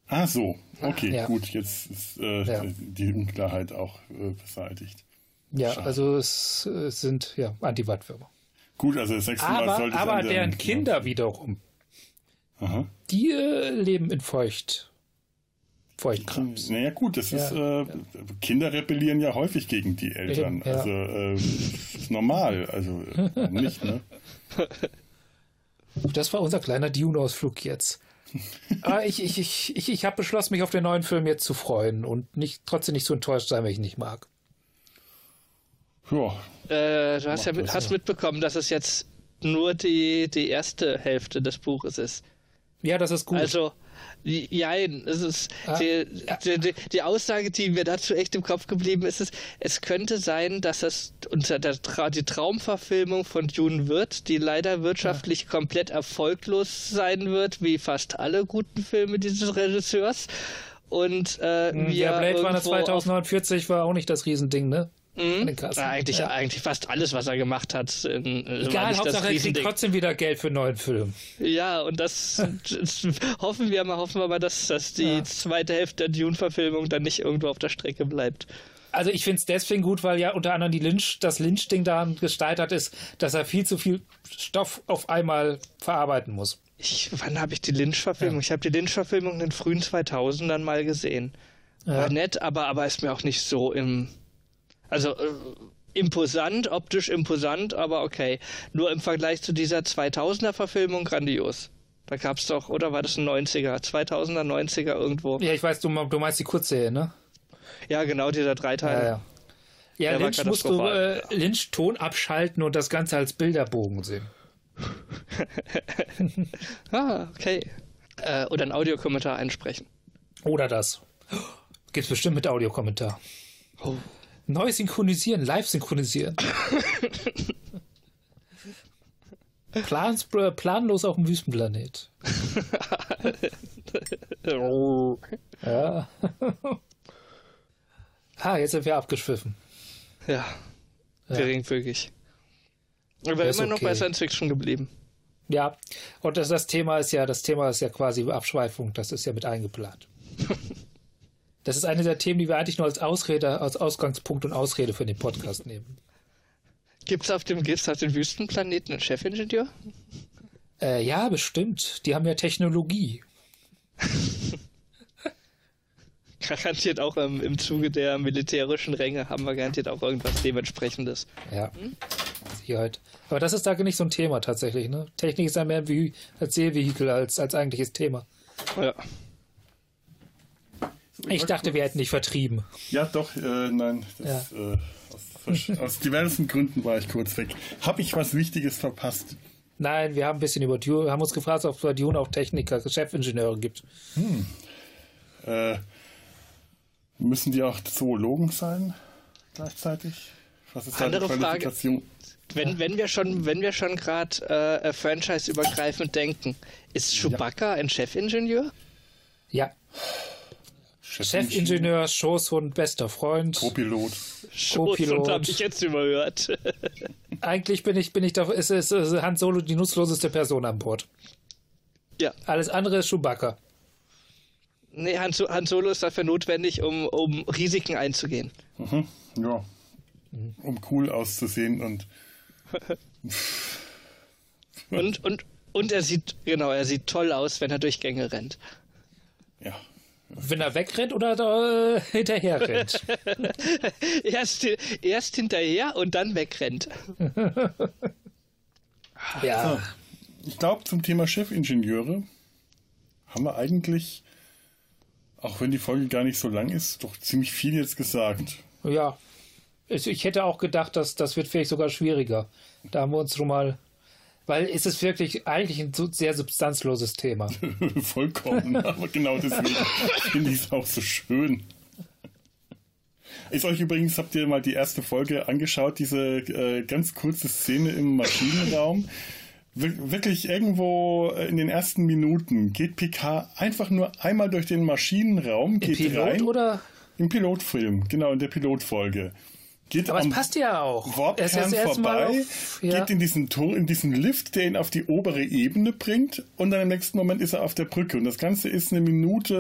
Ah, so. Okay, ja. gut. Jetzt ist äh, ja. die Unklarheit auch äh, beseitigt. Ja, Schade. also es, es sind ja Antiwatt-Würmer. Gut, also das nächste Mal sollte Aber deren Kinder wiederum, Aha. die äh, leben in Feucht. Feuchtkrams. Naja gut, das ist äh, Kinder rebellieren ja häufig gegen die Eltern. Ja. Also äh, ist normal, also nicht, ne? Das war unser kleiner Dune-Ausflug jetzt. Aber <laughs> ich, ich, ich, ich, ich habe beschlossen, mich auf den neuen Film jetzt zu freuen und nicht, trotzdem nicht so enttäuscht sein, wenn ich ihn nicht mag. Ja. Äh, du hast ja mit, hast mitbekommen, dass es jetzt nur die, die erste Hälfte des Buches ist. Ja, das ist gut. Also, ja, es ist ah, die, ja. die, die, Aussage, die mir dazu echt im Kopf geblieben ist, ist, es könnte sein, dass es unter der die Traumverfilmung von Dune wird, die leider wirtschaftlich ja. komplett erfolglos sein wird, wie fast alle guten Filme dieses Regisseurs. Und äh, hm, ja, Blade Runner 2049 war auch nicht das Riesending, ne? Mhm. Ja, eigentlich, ja. eigentlich fast alles, was er gemacht hat. In, äh, Egal, Hauptsache er kriegt trotzdem wieder Geld für einen neuen Film. Ja, und das, das <laughs> hoffen wir mal, hoffen wir mal, dass, dass die ja. zweite Hälfte der Dune-Verfilmung dann nicht irgendwo auf der Strecke bleibt. Also ich finde es deswegen gut, weil ja unter anderem die Lynch, das Lynch-Ding daran gesteitert ist, dass er viel zu viel Stoff auf einmal verarbeiten muss. Ich, wann habe ich die Lynch-Verfilmung? Ich habe die Lynch-Verfilmung in den frühen 2000ern mal gesehen. War nett, aber, aber ist mir auch nicht so im Also äh, imposant, optisch imposant, aber okay. Nur im Vergleich zu dieser 2000er Verfilmung grandios. Da gab es doch, oder war das ein 90er? 2000er, 90er irgendwo. Ja, ich weiß, du, du meinst die Kurzserie, ne? Ja, genau, dieser Dreiteil. Ja, ja. Ja, Der Lynch musst du äh, Lynch Ton abschalten und das Ganze als Bilderbogen sehen. <laughs> Ah, okay. Äh, oder einen Audiokommentar einsprechen. Oder das. Gibt's bestimmt mit Audiokommentar. Oh. Neu synchronisieren, live synchronisieren. <laughs> Plans, äh, planlos auf dem Wüstenplanet. <laughs> Ja. ah, jetzt sind wir abgeschwiffen. Ja, geringfügig. Aber Ist immer noch okay. bei Science Fiction geblieben. Ja, und das, das Thema ist ja, das Thema ist ja quasi Abschweifung, das ist ja mit eingeplant. <laughs> Das ist eine der Themen, die wir eigentlich nur als Ausrede, als Ausgangspunkt und Ausrede für den Podcast nehmen. Gibt's auf dem, gibt's auf dem Wüstenplaneten einen Chefingenieur? Äh, ja, bestimmt. Die haben ja Technologie. <laughs> Garantiert auch im, im Zuge der militärischen Ränge haben wir garantiert auch irgendwas dementsprechendes. Ja, Sicherheit. Aber das ist da nicht so ein Thema tatsächlich. Ne? Technik ist ja mehr Vehi- als Seevehikel als, als eigentliches Thema. Ja. Ich dachte, wir hätten dich vertrieben. Ja, doch, äh, nein. Das, äh, aus, aus diversen Gründen war ich kurz weg. Habe ich was Wichtiges verpasst? Nein, wir haben ein bisschen über Dune, haben uns gefragt, ob es bei Dune auch Techniker, Chefingenieure gibt. Äh, müssen die auch Zoologen sein gleichzeitig? Was ist Andere da die Frage. Qualifikation? Wenn, wenn wir schon, wenn wir schon gerade äh, franchise-übergreifend denken, ist Chewbacca ein Chefingenieur? Ja, Chefingenieur, Schoßhund, bester Freund. Co-Pilot. Co-Pilot. Habe ich jetzt überhört. <laughs> Eigentlich bin ich, bin ich da, ist, ist, ist Han Solo die nutzloseste Person an Bord. ja. Alles andere ist Chewbacca. Nee, Han, So- Han Solo ist dafür notwendig, um, um Risiken einzugehen. Mhm. Ja. Um cool auszusehen und Und, und, und er sieht, genau, er sieht toll aus, wenn er durch Gänge rennt. ja. Wenn er wegrennt oder äh, hinterher rennt. <laughs> Erst, erst hinterher und dann wegrennt. ja. Ich glaube, zum Thema Chefingenieure haben wir eigentlich, auch wenn die Folge gar nicht so lang ist, doch ziemlich viel jetzt gesagt. Ja. Ich ich hätte auch gedacht, dass das wird vielleicht sogar schwieriger. Da haben wir uns schon mal. Weil es ist wirklich eigentlich ein sehr substanzloses Thema. <laughs> Vollkommen, aber genau deswegen finde ich es auch so schön. Ist euch übrigens, habt ihr mal die erste Folge angeschaut, diese äh, ganz kurze Szene im Maschinenraum? Wir- Wirklich irgendwo in den ersten Minuten geht PK einfach nur einmal durch den Maschinenraum, geht Pilot rein. oder? Im Pilotfilm, genau, in der Pilotfolge. Geht Aber es am passt ja auch. Er Warpkern vorbei, auf- ja. geht in diesen Tor, in diesen Lift, der ihn auf die obere Ebene bringt und dann im nächsten Moment ist er auf der Brücke. Und das Ganze ist eine Minute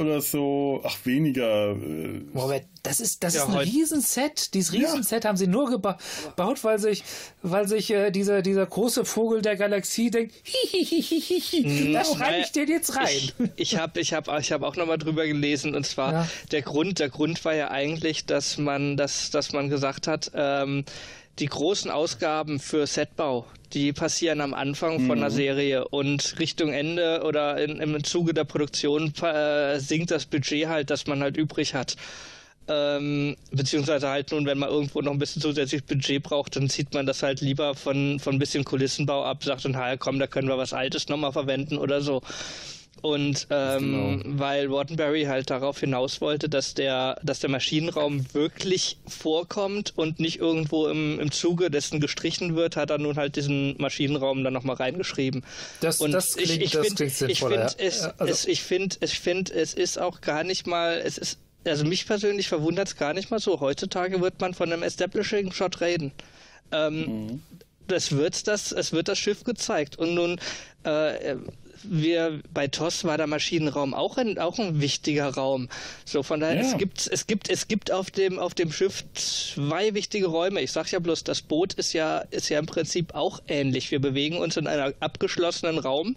oder so, ach weniger. Äh, das ist, das Ja, ist ein heute- Riesenset. Dieses Riesenset haben sie nur geba gebaut, weil sich, weil sich äh, dieser, dieser große Vogel der Galaxie denkt, hihihihihi, da schreibe ich den jetzt rein. <laughs> Ich, ich habe ich hab, ich hab auch nochmal drüber gelesen und zwar Ja. der Grund, der Grund war ja eigentlich, dass man, dass, dass man gesagt hat, ähm, die großen Ausgaben für Setbau, die passieren am Anfang von einer Serie und Richtung Ende oder in, im Zuge der Produktion äh, sinkt das Budget halt, das man halt übrig hat. Ähm, beziehungsweise halt nun, wenn man irgendwo noch ein bisschen zusätzlich Budget braucht, dann zieht man das halt lieber von, von ein bisschen Kulissenbau ab, sagt dann, ha, komm, da können wir was Altes nochmal verwenden oder so. Und ähm, weil Roddenberry halt darauf hinaus wollte, dass der, dass der Maschinenraum wirklich vorkommt und nicht irgendwo im, im Zuge dessen gestrichen wird, hat er nun halt diesen Maschinenraum dann nochmal reingeschrieben. Das- und das klingt- ich, ich das find, klingt ich sinnvoller, finde, ja. es, also- es, ich finde, ich finde, es ist auch gar nicht mal, es ist, also mich persönlich verwundert es gar nicht mal so. Heutzutage wird man von einem Establishing Shot reden. Ähm, das wird das, es wird das Schiff gezeigt. Und nun, äh, wir, bei TOS war der Maschinenraum auch ein, auch ein wichtiger Raum. So, von daher, Ja. es gibt, es gibt, es gibt auf dem, auf dem Schiff zwei wichtige Räume. Ich sag ja bloß, das Boot ist ja, ist ja im Prinzip auch ähnlich. Wir bewegen uns in einem abgeschlossenen Raum.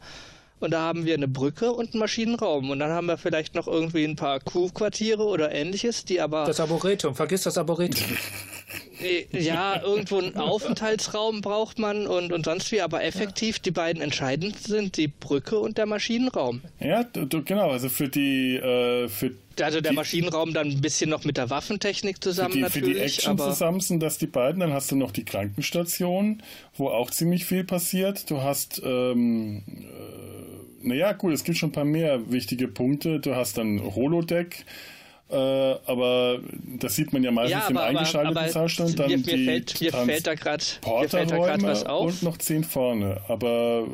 Und da haben wir eine Brücke und einen Maschinenraum und dann haben wir vielleicht noch irgendwie ein paar Crew-Quartiere oder ähnliches, die aber... Das Arboretum, vergiss das Arboretum. Äh, ja, irgendwo einen Aufenthaltsraum braucht man und, und sonst wie, aber effektiv die beiden entscheidend sind die Brücke und der Maschinenraum. Ja, du, genau, also für die, äh, für also der die, Maschinenraum dann ein bisschen noch mit der Waffentechnik zusammen für die, natürlich. Für die Action aber zusammen sind das die beiden. Dann hast du noch die Krankenstation, wo auch ziemlich viel passiert. Du hast, ähm, äh, naja, gut, es gibt schon ein paar mehr wichtige Punkte. Du hast dann Holodeck. Äh, aber das sieht man ja meistens Ja, im aber- eingeschalteten aber Zustand. Dann mir, mir, die fällt, mir fällt da gerade was auf. und noch zehn vorne. Aber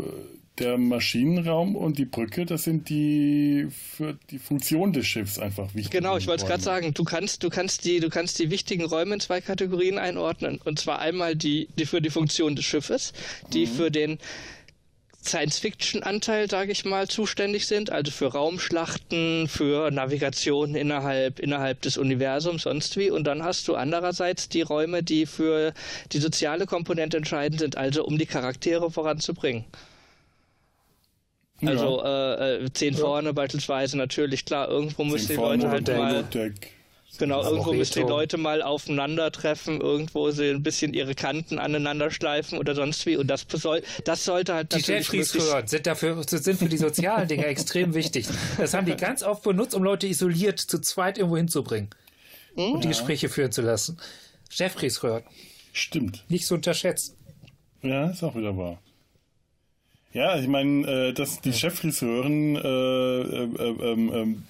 der Maschinenraum und die Brücke, das sind die für die Funktion des Schiffs einfach wichtig. Genau, ich wollte es gerade sagen, du kannst, du kannst die, du kannst die wichtigen Räume in zwei Kategorien einordnen. Und zwar einmal die, die für die Funktion des Schiffes, die für den Science-Fiction-Anteil, sage ich mal, zuständig sind, also für Raumschlachten, für Navigation innerhalb, innerhalb des Universums, sonst wie. Und dann hast du andererseits die Räume, die für die soziale Komponente entscheidend sind, also um die Charaktere voranzubringen. Ja. Also äh, äh, zehn vorne beispielsweise natürlich, klar, irgendwo müssen die Leute halt mal Holodeck. Genau, Aber irgendwo müssen die. Leute mal aufeinandertreffen, irgendwo sie ein bisschen ihre Kanten aneinander schleifen oder sonst wie. Und das, soll, das sollte halt Die natürlich möglichst- gehört, sind dafür, sind für die sozialen Dinge extrem wichtig. Das haben die ganz oft benutzt, um Leute isoliert zu zweit irgendwo hinzubringen. Und die Gespräche führen zu lassen. Jeffreys gehört. Stimmt. Nicht zu unterschätzen. Ja, ist auch wieder wahr. Ja, ich meine, äh, dass die Cheffriseuren äh, äh, äh, ähm, ähm,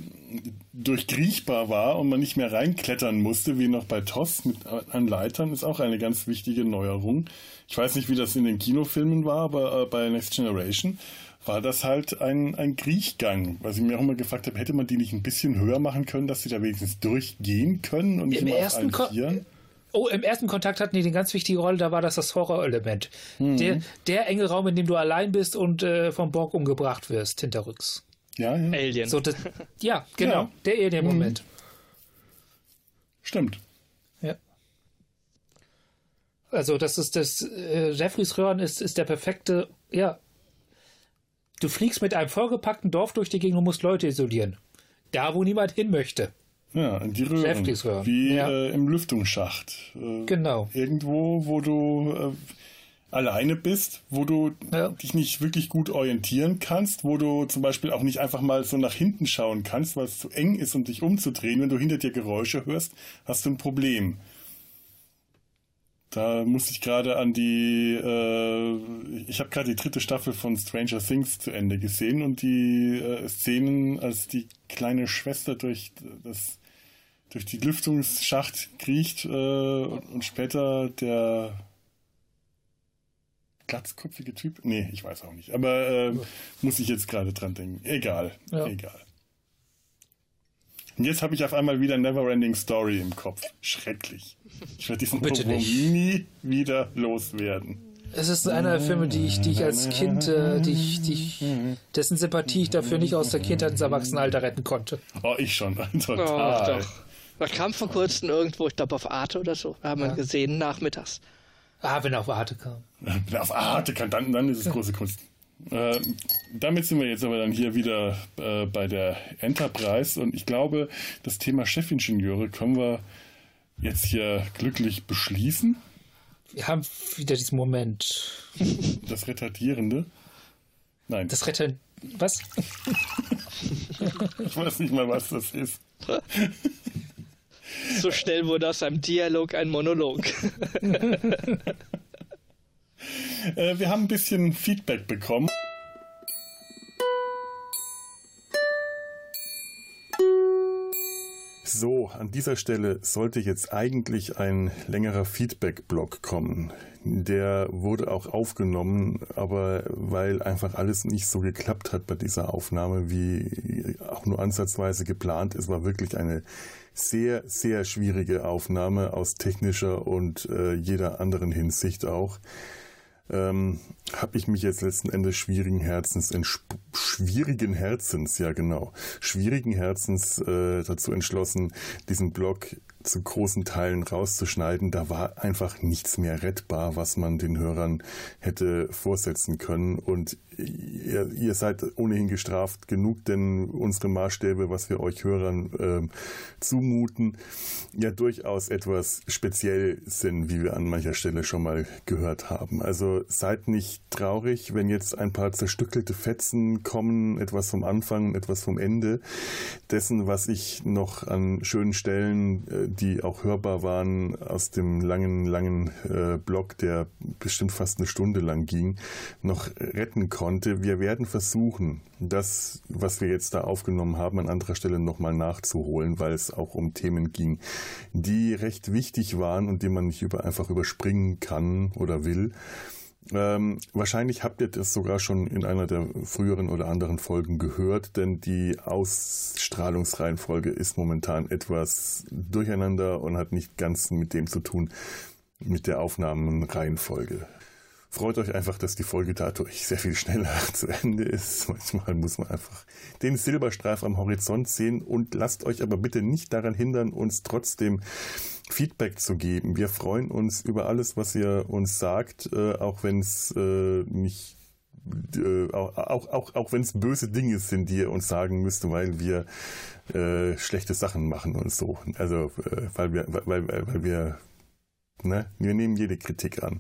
durchkriechbar war und man nicht mehr reinklettern musste, wie noch bei TOS mit an Leitern, ist auch eine ganz wichtige Neuerung. Ich weiß nicht, wie das in den Kinofilmen war, aber äh, bei Next Generation war das halt ein, ein Kriechgang. Was ich mir auch immer gefragt habe, hätte man die nicht ein bisschen höher machen können, dass sie da wenigstens durchgehen können und nicht Im immer auf ersten allen Vieren? Oh, im ersten Kontakt hatten die eine ganz wichtige Rolle, da war das das Horrorelement. Der, der enge Raum, in dem du allein bist und äh, vom Borg umgebracht wirst, hinterrücks. Ja, ja. Alien. So, das, ja, <laughs> genau, Ja. der Alien-Moment. Stimmt. Ja. Also das ist das, äh, Jeffreys Röhren ist, ist der perfekte, ja. Du fliegst mit einem vollgepackten Dorf durch die Gegend und musst Leute isolieren. Da, wo niemand hin möchte. Ja, in die Röhren. Jeffreys Röhren. Wie Ja. äh, im Lüftungsschacht. Äh, Genau. Irgendwo, wo du äh, alleine bist, wo du Ja. dich nicht wirklich gut orientieren kannst, wo du zum Beispiel auch nicht einfach mal so nach hinten schauen kannst, weil es zu eng ist, um dich umzudrehen. Wenn du hinter dir Geräusche hörst, hast du ein Problem. Da muss ich gerade an die, äh, ich habe gerade die dritte Staffel von Stranger Things zu Ende gesehen und die äh, Szenen, als die kleine Schwester durch das durch die Lüftungsschacht kriecht äh, und, und später der glatzkopfige Typ, nee, ich weiß auch nicht, aber äh, muss ich jetzt gerade dran denken. Egal, Ja. egal. Und jetzt habe ich auf einmal wieder Neverending Story im Kopf. Schrecklich. Ich werde diesen Bitte nie wieder loswerden. Es ist einer der Filme, die ich, die ich als Kind, äh, die ich, die ich, dessen Sympathie ich dafür nicht aus der Kindheit ins Erwachsenenalter retten konnte. Oh, ich schon. Oh, <laughs> Total. doch. Das kam vor kurzem irgendwo, ich glaube auf Arte oder so, haben wir gesehen, nachmittags. Ah, wenn er auf Arte kam. Wenn auf Arte kann, dann, dann ist es große Kunst. Äh, damit sind wir jetzt aber dann hier wieder äh, bei der Enterprise und ich glaube, das Thema Chefingenieure können wir jetzt hier glücklich beschließen. Wir haben wieder diesen Moment. <laughs> Das Retardierende. Nein, Das Retter. Was? <laughs> ich weiß nicht mal, was das ist. <laughs> So schnell wurde aus einem Dialog ein Monolog. Äh, wir haben ein bisschen Feedback bekommen. So, an dieser Stelle sollte jetzt eigentlich ein längerer Feedback-Block kommen. Der wurde auch aufgenommen, aber weil einfach alles nicht so geklappt hat bei dieser Aufnahme, wie auch nur ansatzweise geplant ist, war wirklich eine sehr, sehr schwierige Aufnahme aus technischer und äh, jeder anderen Hinsicht auch ähm, habe ich mich jetzt letzten Endes schwierigen Herzens, schwierigen Herzens, ja genau, schwierigen Herzens äh, dazu entschlossen, diesen Blog zu großen Teilen rauszuschneiden. Da war einfach nichts mehr rettbar, was man den Hörern hätte vorsetzen können. Und ihr, ihr seid ohnehin gestraft genug, denn unsere Maßstäbe, was wir euch Hörern äh, zumuten, ja durchaus etwas speziell sind, wie wir an mancher Stelle schon mal gehört haben. Also seid nicht traurig, wenn jetzt ein paar zerstückelte Fetzen kommen, etwas vom Anfang, etwas vom Ende dessen, was ich noch an schönen Stellen, äh, die auch hörbar waren, aus dem langen, langen äh, Blog, der bestimmt fast eine Stunde lang ging, noch retten konnte. Wir werden versuchen, das, was wir jetzt da aufgenommen haben, an anderer Stelle nochmal nachzuholen, weil es auch um Themen ging, die recht wichtig waren und die man nicht über, einfach überspringen kann oder will. Ähm, wahrscheinlich habt ihr das sogar schon in einer der früheren oder anderen Folgen gehört, denn die Ausstrahlungsreihenfolge ist momentan etwas durcheinander und hat nicht ganz mit dem zu tun, mit der Aufnahmenreihenfolge. Freut euch einfach, dass die Folge dadurch sehr viel schneller <laughs> zu Ende ist. Manchmal muss man einfach den Silberstreif am Horizont sehen und lasst euch aber bitte nicht daran hindern, uns trotzdem Feedback zu geben. Wir freuen uns über alles, was ihr uns sagt, äh, auch wenn es äh, nicht äh, auch, auch, auch, auch wenn es böse Dinge sind, die ihr uns sagen müsst, weil wir äh, schlechte Sachen machen und so. Also äh, weil wir, weil, weil wir, ne, wir nehmen jede Kritik an.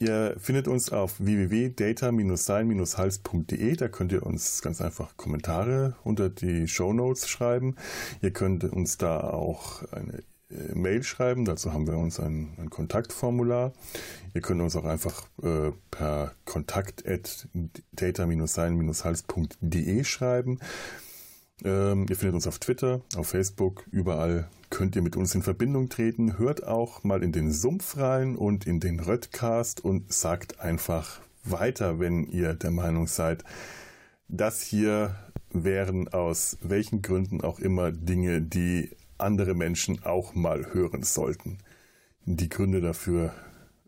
Ihr findet uns auf www.data-sein-hals.de. Da könnt ihr uns ganz einfach Kommentare unter die Show Notes schreiben. Ihr könnt uns da auch eine äh, Mail schreiben. Dazu haben wir uns ein, ein Kontaktformular. Ihr könnt uns auch einfach äh, per kontakt at data-sein-hals.de schreiben. Ähm, ihr findet uns auf Twitter, auf Facebook, überall könnt ihr mit uns in Verbindung treten. Hört auch mal in den Sumpf rein und in den Röttcast und sagt einfach weiter, wenn ihr der Meinung seid, das hier wären aus welchen Gründen auch immer Dinge, die andere Menschen auch mal hören sollten. Die Gründe dafür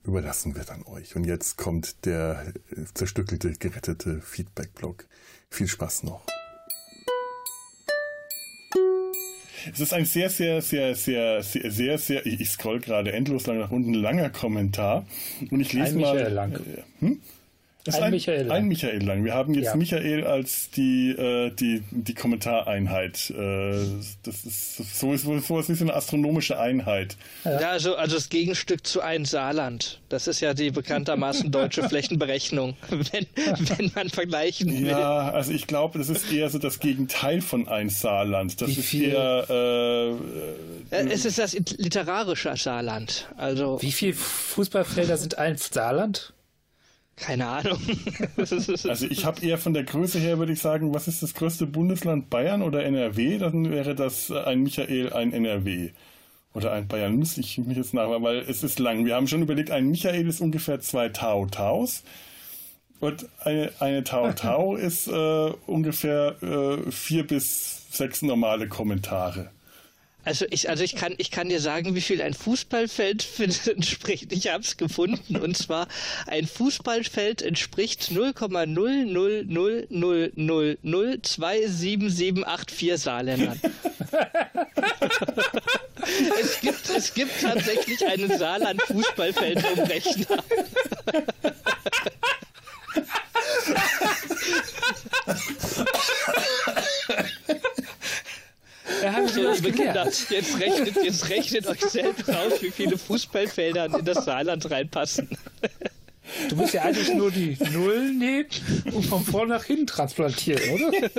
überlassen wir dann euch. Und jetzt kommt der zerstückelte, gerettete Feedback-Blog. Viel Spaß noch. Es ist ein sehr, sehr, sehr, sehr, sehr, sehr, sehr ich scroll gerade endlos lang nach unten, langer Kommentar. Und ich lese mal. Lang. Äh, hm? Ein, ein, Michael Lang. Ein Michael Lang. Wir haben jetzt Ja. Michael als die, äh, die, die Kommentareinheit. Äh, das ist so ist so ist wie eine astronomische Einheit. Ja, also, also das Gegenstück zu ein Saarland. Das ist ja die bekanntermaßen deutsche <laughs> Flächenberechnung, wenn, wenn man vergleichen will. Ja, also ich glaube, das ist eher so das Gegenteil von ein Saarland. Das Wie ist viel? eher äh, Äh, Es ist das literarische Saarland. Also, Wie viele Fußballfelder sind ein Saarland? Keine Ahnung. <laughs> <laughs> Also ich habe eher von der Größe her, würde ich sagen, was ist das größte Bundesland Bayern oder NRW? Dann wäre das ein Michael, ein NRW. Oder ein Bayern, müsste ich mich jetzt nach, weil es ist lang. Wir haben schon überlegt, ein Michael ist ungefähr zwei Tau Taus. Und eine, eine Tau <laughs> Tau ist äh, ungefähr äh, vier bis sechs normale Kommentare. Also ich, also ich kann, ich kann dir sagen, wie viel ein Fußballfeld <laughs> entspricht. Ich habe es gefunden und zwar ein Fußballfeld entspricht 0,00000027784 Saarländern. <laughs> es gibt, es gibt tatsächlich einen Saarland-Fußballfeldumrechner. Ja, <laughs> haben gelernt. <laughs> jetzt rechnet, jetzt rechnet euch selbst aus, wie viele Fußballfelder in das Saarland reinpassen. Du musst ja eigentlich nur die Nullen nehmen und von vorn nach hinten transplantieren, oder? <laughs>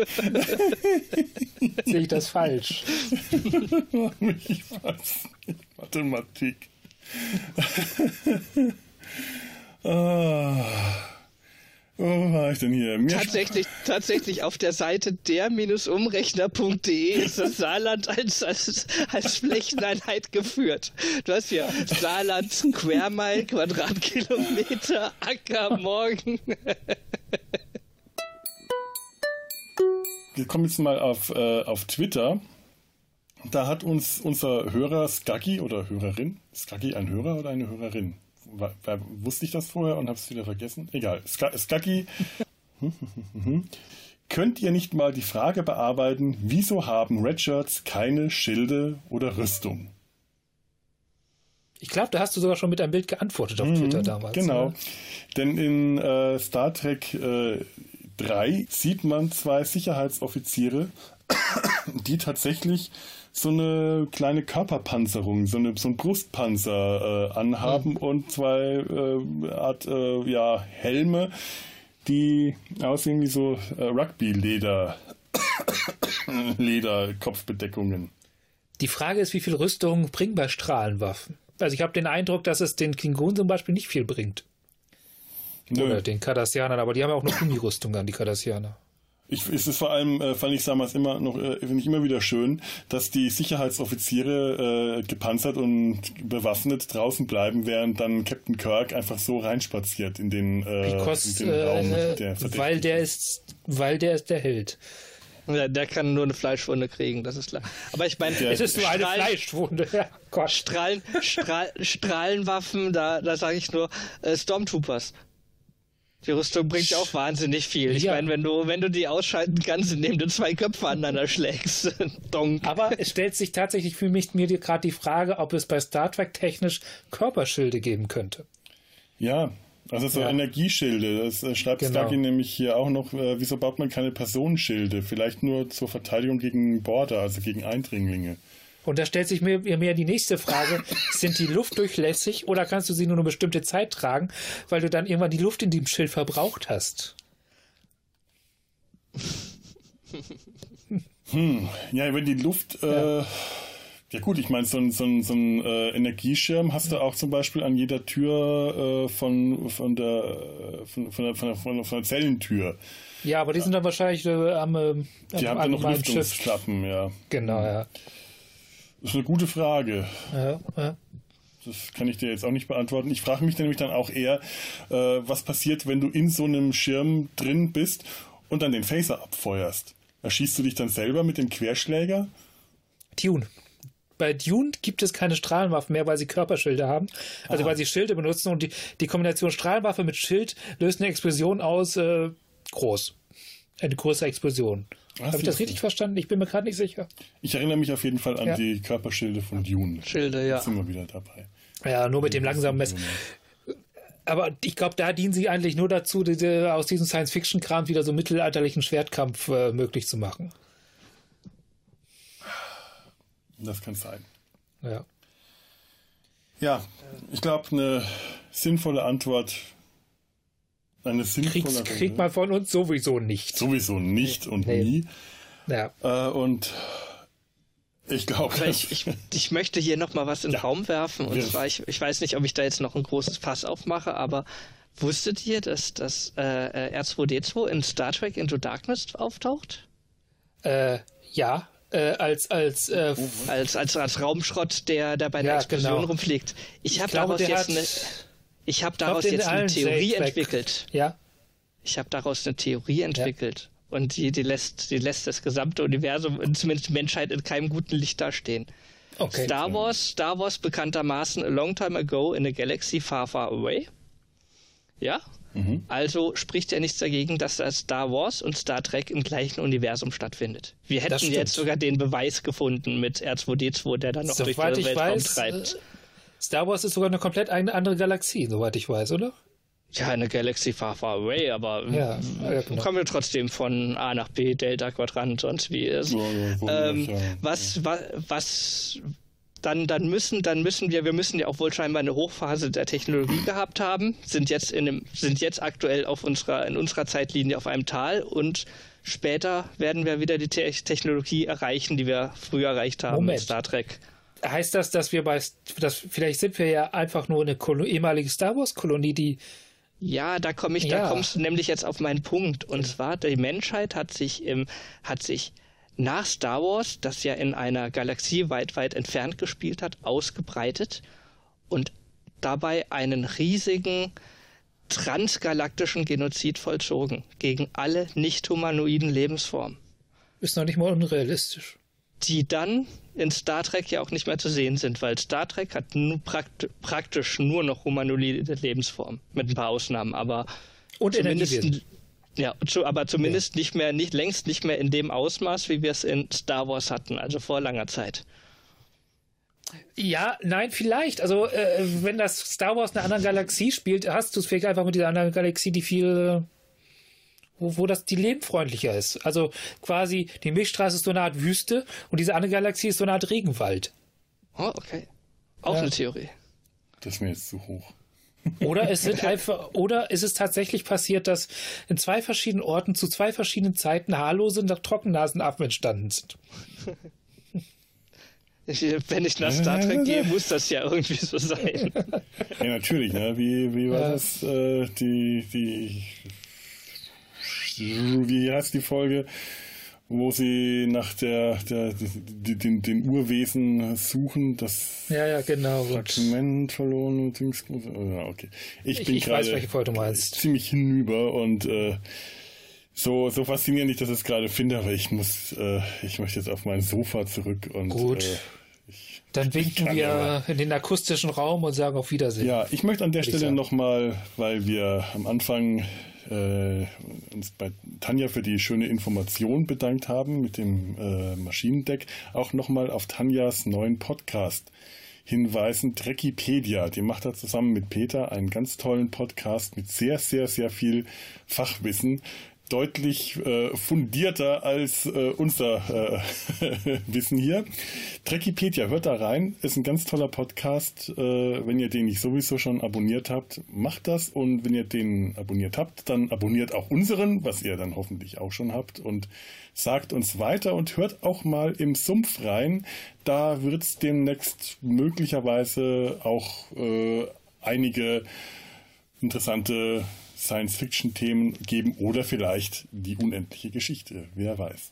Sehe ich das falsch? ich weiß nicht. Mathematik. <laughs> ah. Wo war ich denn hier? Mir Tatsächlich, tatsächlich auf der Seite der-umrechner.de ist das Saarland als, als, als Flächeneinheit geführt. Du hast hier Saarland, Square Quadratkilometer, Acker, Morgen. Wir kommen jetzt mal auf, äh, auf Twitter. Da hat uns unser Hörer Skaggy oder Hörerin, Skaggy ein Hörer oder eine Hörerin? Wa- wa- wusste ich das vorher und habe es wieder vergessen? Egal. Ska Skaggy, <laughs> könnt ihr nicht mal die Frage bearbeiten, wieso haben Redshirts keine Schilde oder Rüstung? Ich glaube, da hast du sogar schon mit einem Bild geantwortet auf Twitter mhm, damals. Genau. Ne? Denn in äh, Star Trek äh, 3 sieht man zwei Sicherheitsoffiziere, <coughs> die tatsächlich so eine kleine Körperpanzerung, so, eine, so ein Brustpanzer äh, anhaben mhm. und zwei äh, Art äh, ja, Helme, die aussehen wie so äh, Rugby-Leder. <coughs> Leder-Kopfbedeckungen. Die Frage ist, wie viel Rüstung bringt bei Strahlenwaffen? Also ich habe den Eindruck, dass es den Klingonen zum Beispiel nicht viel bringt. Nö. Oder den Kardassianern, aber die haben auch noch Gummirüstung an, die Kardassianer. Ich, es ist vor allem, äh, fand ich damals immer noch, äh, finde ich immer wieder schön, dass die Sicherheitsoffiziere äh, gepanzert und bewaffnet draußen bleiben, während dann Captain Kirk einfach so reinspaziert in den, äh, Because, in den Raum äh, der Weil der ist, weil der ist der Held. Ja, der kann nur eine Fleischwunde kriegen, das ist klar. Aber ich meine, es ist nur eine Fleischwunde. Ja, Gott. Strahlen, Strahl, Strahlenwaffen, da, da sage ich nur äh, Stormtroopers. Die Rüstung bringt ja auch wahnsinnig viel. Ich ja. meine, wenn du, wenn du die ausschalten kannst, indem du zwei Köpfe aneinander schlägst. <laughs> Donk. Aber es stellt sich tatsächlich für mich mir gerade die Frage, ob es bei Star Trek technisch Körperschilde geben könnte. Ja, also so ja. Energieschilde. Das äh, schreibt genau. Starkey nämlich hier auch noch. Äh, wieso baut man keine Personenschilde? Vielleicht nur zur Verteidigung gegen Border, also gegen Eindringlinge. Und da stellt sich mir, mir die nächste Frage, <laughs> sind die luftdurchlässig oder kannst du sie nur eine bestimmte Zeit tragen, weil du dann irgendwann die Luft in dem Schild verbraucht hast? Hm, ja, wenn die Luft... Ja. Äh, ja gut, ich meine, so ein, so ein, so ein äh, Energieschirm hast du auch zum Beispiel an jeder Tür äh, von, von, der, von, von, der, von, der, von, der, Zellentür. Ja, aber die sind dann wahrscheinlich äh, am, äh, Die haben dann noch Lüftungsklappen, ja. Genau, ja. Das ist eine gute Frage. Ja, ja. Das kann ich dir jetzt auch nicht beantworten. Ich frage mich nämlich dann auch eher, äh, was passiert, wenn du in so einem Schirm drin bist und dann den Phaser abfeuerst. Erschießt du dich dann selber mit dem Querschläger? Tune. Bei Dune gibt es keine Strahlenwaffen mehr, weil sie Körperschilde haben. Also Aha. weil sie Schilde benutzen und die, die Kombination Strahlenwaffe mit Schild löst eine Explosion aus äh, groß. Eine große Explosion. Habe ich das richtig verstanden? Ich bin mir gerade nicht sicher. Ich erinnere mich auf jeden Fall an ja. die Körperschilde von Dune. Schilde, ja. Jetzt sind wir wieder dabei. Ja, nur mit dem langsamen Messer. Aber ich glaube, da dienen sie eigentlich nur dazu, diese, aus diesem Science-Fiction-Kram wieder so mittelalterlichen Schwertkampf äh, möglich zu machen. Das kann sein. Ja. Ja, ich glaube, eine sinnvolle Antwort eine sinnvolle kriegt man von uns sowieso nicht. Sowieso nicht und nee. nie. Ja. Äh, und ich glaube. Ich, ich, ich, möchte hier nochmal was in den ja. Raum werfen. Und ja. zwar, ich, ich weiß nicht, ob ich da jetzt noch ein großes Fass aufmache, aber wusstet ihr, dass das äh, R2D2 in Star Trek Into Darkness auftaucht? Äh, ja. Äh, als als, äh, als als als Raumschrott, der da bei der ja, Explosion genau. rumfliegt. Ich, ich habe daraus jetzt eine ich habe daraus jetzt eine Theorie entwickelt. Ja. Ich habe daraus eine Theorie entwickelt. Ja. Und die, die, lässt, die lässt das gesamte Universum, zumindest die Menschheit, in keinem guten Licht dastehen. Okay. Star Wars, Star Wars bekanntermaßen a long time ago in a galaxy far, far away. Ja? Mhm. Also spricht ja nichts dagegen, dass das Star Wars und Star Trek im gleichen Universum stattfindet. Wir hätten jetzt sogar den Beweis gefunden mit R2D2, der dann noch Soweit durch den Weltraum weiß, treibt. Star Wars ist sogar eine komplett eine andere Galaxie, soweit ich weiß, oder? Ja, eine Galaxy far, far away, aber ja, ja, genau. kommen wir trotzdem von A nach B, Delta Quadrant, sonst wie ist. Ja, ähm, was, was, was, dann, dann müssen, dann müssen wir, wir müssen ja auch wohl scheinbar eine Hochphase der Technologie <clears throat> gehabt haben, sind jetzt in einem, sind jetzt aktuell auf unserer, in unserer Zeitlinie auf einem Tal und später werden wir wieder die Te Technologie erreichen, die wir früher erreicht haben Moment. mit Star Trek heißt das, dass wir bei, dass, vielleicht sind wir ja einfach nur eine Kolo ehemalige Star Wars Kolonie, die ja, da komme ich, ja. da kommst du nämlich jetzt auf meinen Punkt. Und zwar, die Menschheit hat sich im, hat sich nach Star Wars, das ja in einer Galaxie weit, weit entfernt gespielt hat, ausgebreitet und dabei einen riesigen transgalaktischen Genozid vollzogen gegen alle nicht humanoiden Lebensformen. Ist noch nicht mal unrealistisch die dann in Star Trek ja auch nicht mehr zu sehen sind, weil Star Trek hat prakt praktisch nur noch humanoide Lebensformen, mit ein paar Ausnahmen, aber und zumindest, ja, aber zumindest ja. nicht mehr, nicht längst nicht mehr in dem Ausmaß, wie wir es in Star Wars hatten, also vor langer Zeit. Ja, nein, vielleicht. Also, äh, wenn das Star Wars in einer anderen Galaxie spielt, hast du es vielleicht einfach mit dieser anderen Galaxie, die viel, wo, wo das die lebenfreundlicher ist. Also quasi die Milchstraße ist so eine Art Wüste und diese andere Galaxie ist so eine Art Regenwald. Oh, okay. Auch Ja. eine Theorie. Das ist mir jetzt zu hoch. Oder es sind <laughs> einfach, oder ist es tatsächlich passiert, dass in zwei verschiedenen Orten zu zwei verschiedenen Zeiten haarlose Trockennasenaffen entstanden sind. Ich, wenn ich nach Star Trek gehe, muss das ja irgendwie so sein. Ja, natürlich, ne? Wie, wie war Ja. das? Äh, die, die, wie heißt die Folge, wo sie nach der, der, die, den, den Urwesen suchen, das Ja, ja, genau. Und Fragment verloren, Dings, ja, okay. Ich, Ich- bin gerade ziemlich hinüber und äh, so, so faszinierend ich das jetzt gerade finde, aber ich muss, äh, ich möchte jetzt auf mein Sofa zurück und Gut. Äh, ich, dann winken wir aber- in den akustischen Raum und sagen auf Wiedersehen. Ja, ich möchte an der Stelle nochmal, weil wir am Anfang äh, uns bei Tanja für die schöne Information bedankt haben mit dem äh, Maschinendeck, auch nochmal auf Tanjas neuen Podcast hinweisen, Trekkipedia. Die macht da zusammen mit Peter einen ganz tollen Podcast mit sehr, sehr, sehr viel Fachwissen. Deutlich äh, fundierter als äh, unser äh, <laughs> Wissen hier. Trekkipedia, hört da rein, ist ein ganz toller Podcast. Äh, wenn ihr den nicht sowieso schon abonniert habt, macht das. Und wenn ihr den abonniert habt, dann abonniert auch unseren, was ihr dann hoffentlich auch schon habt. Und sagt uns weiter und hört auch mal im Sumpf rein. Da wird es demnächst möglicherweise auch äh, einige interessante Science-Fiction-Themen geben oder vielleicht die unendliche Geschichte. Wer weiß.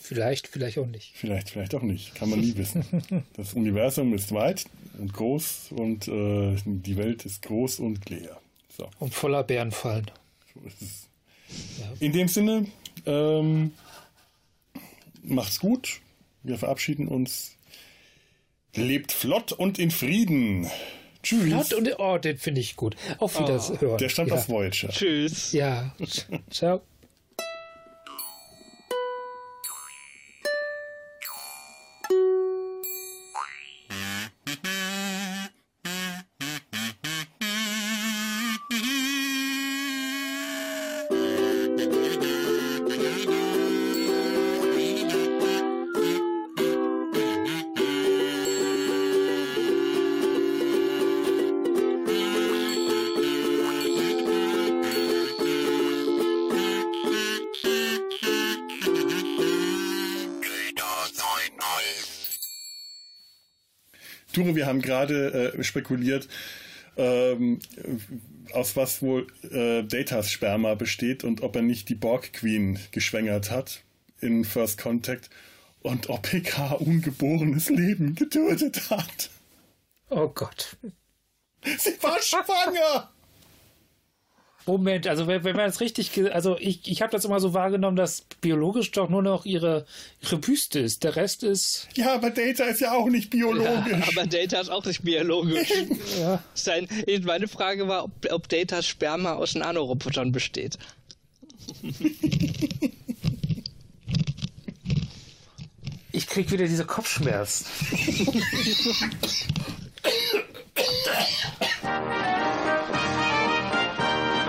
Vielleicht, vielleicht auch nicht. Vielleicht, vielleicht auch nicht. Kann man nie wissen. <laughs> Das Universum ist weit und groß und äh, die Welt ist groß und leer. So, Und voller Bärenfallen. so ist es. In dem Sinne, ähm, macht's gut. Wir verabschieden uns. Lebt flott und in Frieden. Tschüss. Flott und oh, den finde ich gut. Auf Wiederhören. Der stammt ja. aus Voyager. Tschüss. Ja. Ciao. Haben gerade äh, spekuliert, ähm, aus was wohl äh, Datas Sperma besteht und ob er nicht die Borg Queen geschwängert hat in First Contact und ob PK ungeborenes Leben getötet hat. Oh Gott. Sie war schwanger! Moment, also wenn, wenn man das richtig, also ich, ich habe das immer so wahrgenommen, dass biologisch doch nur noch ihre, ihre Büste ist. Der Rest ist, Ja, aber Data ist ja auch nicht biologisch. Aber Data ist auch nicht biologisch. <laughs> ja, Sein, meine Frage war, ob, ob Datas Sperma aus Nanorobotern besteht. <laughs> ich krieg wieder diese Kopfschmerzen. <laughs>